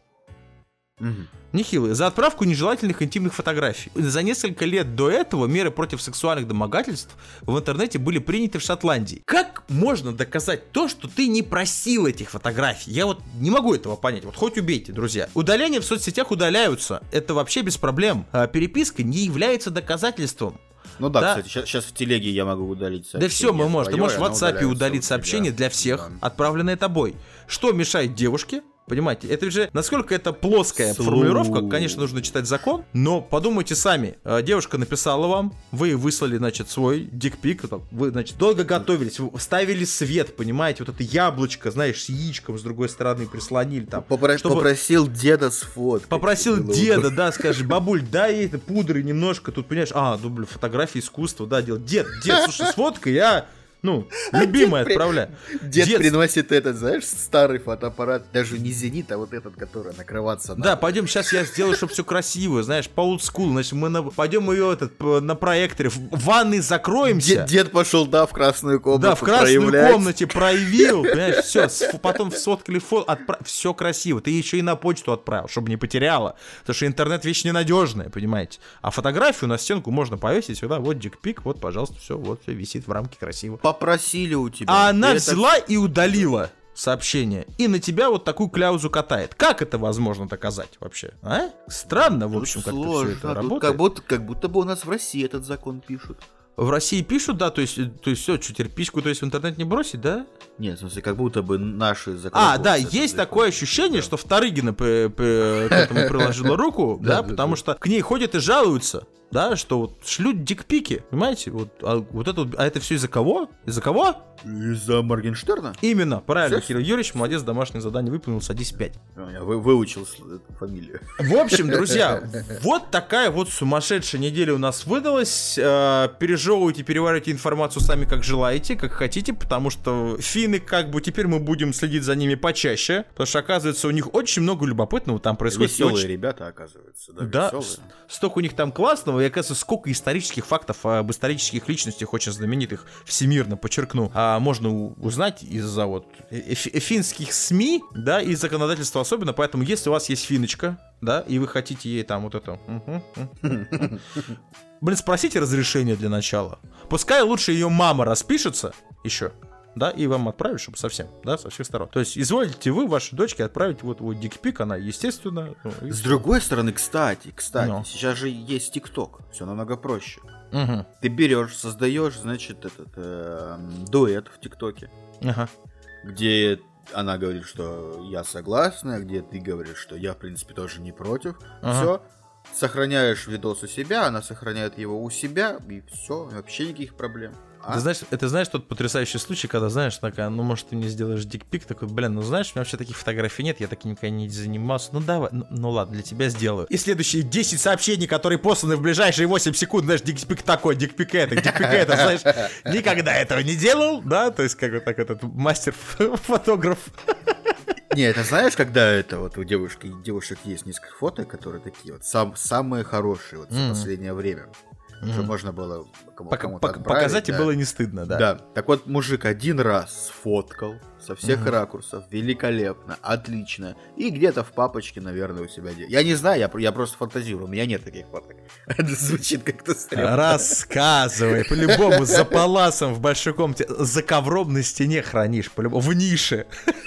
Мгм. Нехилые. За отправку нежелательных интимных фотографий. За несколько лет до этого меры против сексуальных домогательств в интернете были приняты в Шотландии. Как можно доказать то, что ты не просил этих фотографий? Я вот не могу этого понять. Вот хоть убейте, друзья. Удаления в соцсетях удаляются. Это вообще без проблем. А переписка не является доказательством. Ну да, Да. кстати, сейчас, в телеге я могу удалить Да сообщение все, мы можем. Ты можешь в WhatsApp удалить сообщение для всех, Да. отправленное тобой. Что мешает девушке? Понимаете, это же, насколько это плоская Слу- формулировка, конечно, нужно читать закон, но подумайте сами. Э, Девушка написала вам, вы выслали, значит, свой дикпик, вы, значит, долго готовились, вы ставили свет, понимаете, вот это яблочко, знаешь, с яичком с другой стороны прислонили там. Попро- чтобы- Попросил деда сфоткать. Попросил было деда, да, [laughs] скажи, бабуль, дай ей это пудры немножко, тут, понимаешь, а, ну, блин, фотографии искусства, да, делать. Дед, дед, слушай, сфоткай, я, ну, [laughs] любимая при- отправляю. Дед, Дед- приносит этот, знаешь, старый фотоаппарат, даже не зенит, а вот этот, который накрываться Да, надо. пойдем, сейчас я сделаю, чтобы все красиво, знаешь, по олдскулу, значит, мы на- пойдем ее этот, на проекторе, в ванной закроемся. Дед, дед пошел, да, в красную комнату Да, в красную проявлять. комнате проявил, [laughs] понимаешь, все, потом сфоткали фото, все красиво, ты еще и на почту отправил, чтобы не потеряла, потому что интернет вещь ненадежная, понимаете, а фотографию на стенку можно повесить сюда, вот дикпик, вот, пожалуйста, все, вот, все висит в рамке красиво. Попросили у тебя. А она Это- взяла и удалила сообщение, и на тебя вот такую кляузу катает. Как это возможно доказать вообще? А? Странно, в Тут общем, сложно, все это работает. Как будто, как будто бы у нас в России этот закон пишут. В России пишут, да, то есть, то есть все, что теперь письку, то есть в интернет не бросить, да? Нет, в смысле, как будто бы наши законы. А, да, есть такое ощущение, что Вторыгина к этому приложила руку, [laughs] да, Да, да, потому да. что к ней ходят и жалуются, да, что вот шлют дикпики, понимаете, вот, а вот это, а это все из-за кого? Из-за кого? Из-за Моргенштерна? Именно, правильно, Всё? Кирилл Юрьевич, молодец, домашнее задание выполнил, садись 5. Я вы- выучил эту фамилию. В общем, друзья, [laughs] вот такая вот сумасшедшая неделя у нас выдалась. Э, Пережевывайте, переваривайте информацию сами как желаете, как хотите, потому что финны, как бы, теперь мы будем следить за ними почаще, потому что, оказывается, у них очень много любопытного там происходит. Веселые очень- ребята, оказывается. Да, Да, веселые. столько у них там классного, и, оказывается, сколько исторических фактов об исторических личностях, очень знаменитых, всемирно, подчеркну, а, можно узнать из-за вот э- финских СМИ, да, и законодательства особенно, поэтому если у вас есть финочка, да, и вы хотите ей там вот это... Блин, спросите разрешение для начала. Пускай лучше ее мама распишется еще, да, и вам отправить, чтобы совсем, да, со всех сторон. То есть, изволите вы вашей дочке отправить вот, вот дикпик, она, естественно... ну, и- С другой стороны, кстати, кстати, Ну. сейчас же есть ТикТок. Все намного проще. Мгм. Ты берешь, создаешь, значит, этот э, дуэт в ТикТоке, Ага. где она говорит, что я согласна, где ты говоришь, что я, в принципе, тоже не против. Ага. Все. Сохраняешь видос у себя, она сохраняет его у себя, и все, вообще никаких проблем. А? Ты знаешь, это знаешь тот потрясающий случай, когда, знаешь, такая, ну, может, ты мне сделаешь дикпик, такой, блин, ну, знаешь, у меня вообще таких фотографий нет, я таким никогда не занимался, ну, давай, ну, ну, ладно, для тебя сделаю. И следующие 10 сообщений, которые посланы в ближайшие 8 секунд, знаешь, дикпик такой, дикпик это, дикпик это, знаешь, [laughs] никогда этого не делал, да, то есть, как вот так этот мастер-фотограф. Не, это знаешь, когда это вот у девушки, девушек есть несколько фото, которые такие вот сам, самые хорошие вот за Мгм. последнее время. Что можно было кому- Пока- кому-то отправить, Показать и да. было не стыдно, да. Да. Так вот, мужик один раз сфоткал со всех Мгм. ракурсов, великолепно, отлично. И где-то в папочке, наверное, у себя. Я не знаю, я, я просто фантазирую, у меня нет таких фоток. [laughs] Это звучит как-то стрёмно. Рассказывай, по-любому, за паласом в большой комнате, за ковром на стене хранишь, по-любому, в нише. [laughs]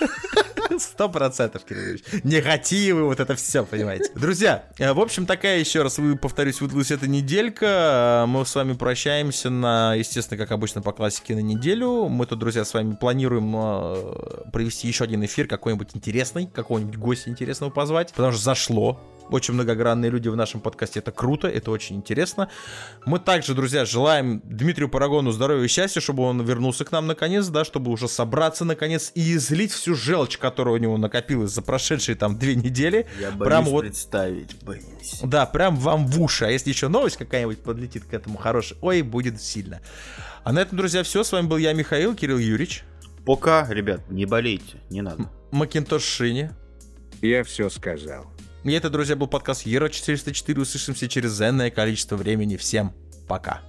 Сто процентов, Кирилл. Негативы, вот это все, понимаете. Друзья, э, в общем, такая еще раз, вы, повторюсь, выдалась эта неделька. Э, Мы с вами прощаемся на, естественно, как обычно, по классике на неделю. Мы тут, друзья, с вами планируем э, провести еще один эфир, какой-нибудь интересный, какого-нибудь гостя интересного позвать, потому что зашло. Очень многогранные люди в нашем подкасте. Это круто, это очень интересно. Мы также, друзья, желаем Дмитрию Парагону здоровья и счастья, чтобы он вернулся к нам наконец, да, чтобы уже собраться наконец и излить всю желчь, которая у него накопилась за прошедшие там две недели. Я Прям боюсь вот- представить, боюсь. Да, прям вам в уши. А если еще новость какая-нибудь подлетит к этому хорошей, ой, будет сильно. А на этом, друзья, все. С вами был я, Михаил, Кирилл Юрьевич, Пока, ребят, не болейте, не надо. Макинтош Шини. Я все сказал. И это, друзья, был подкаст Еро 404. Услышимся через энное количество времени. Всем пока.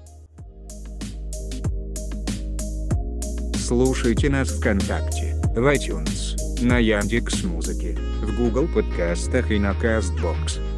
Слушайте нас ВКонтакте, в iTunes, на Яндекс Музыке, в Google подкастах и на Castbox.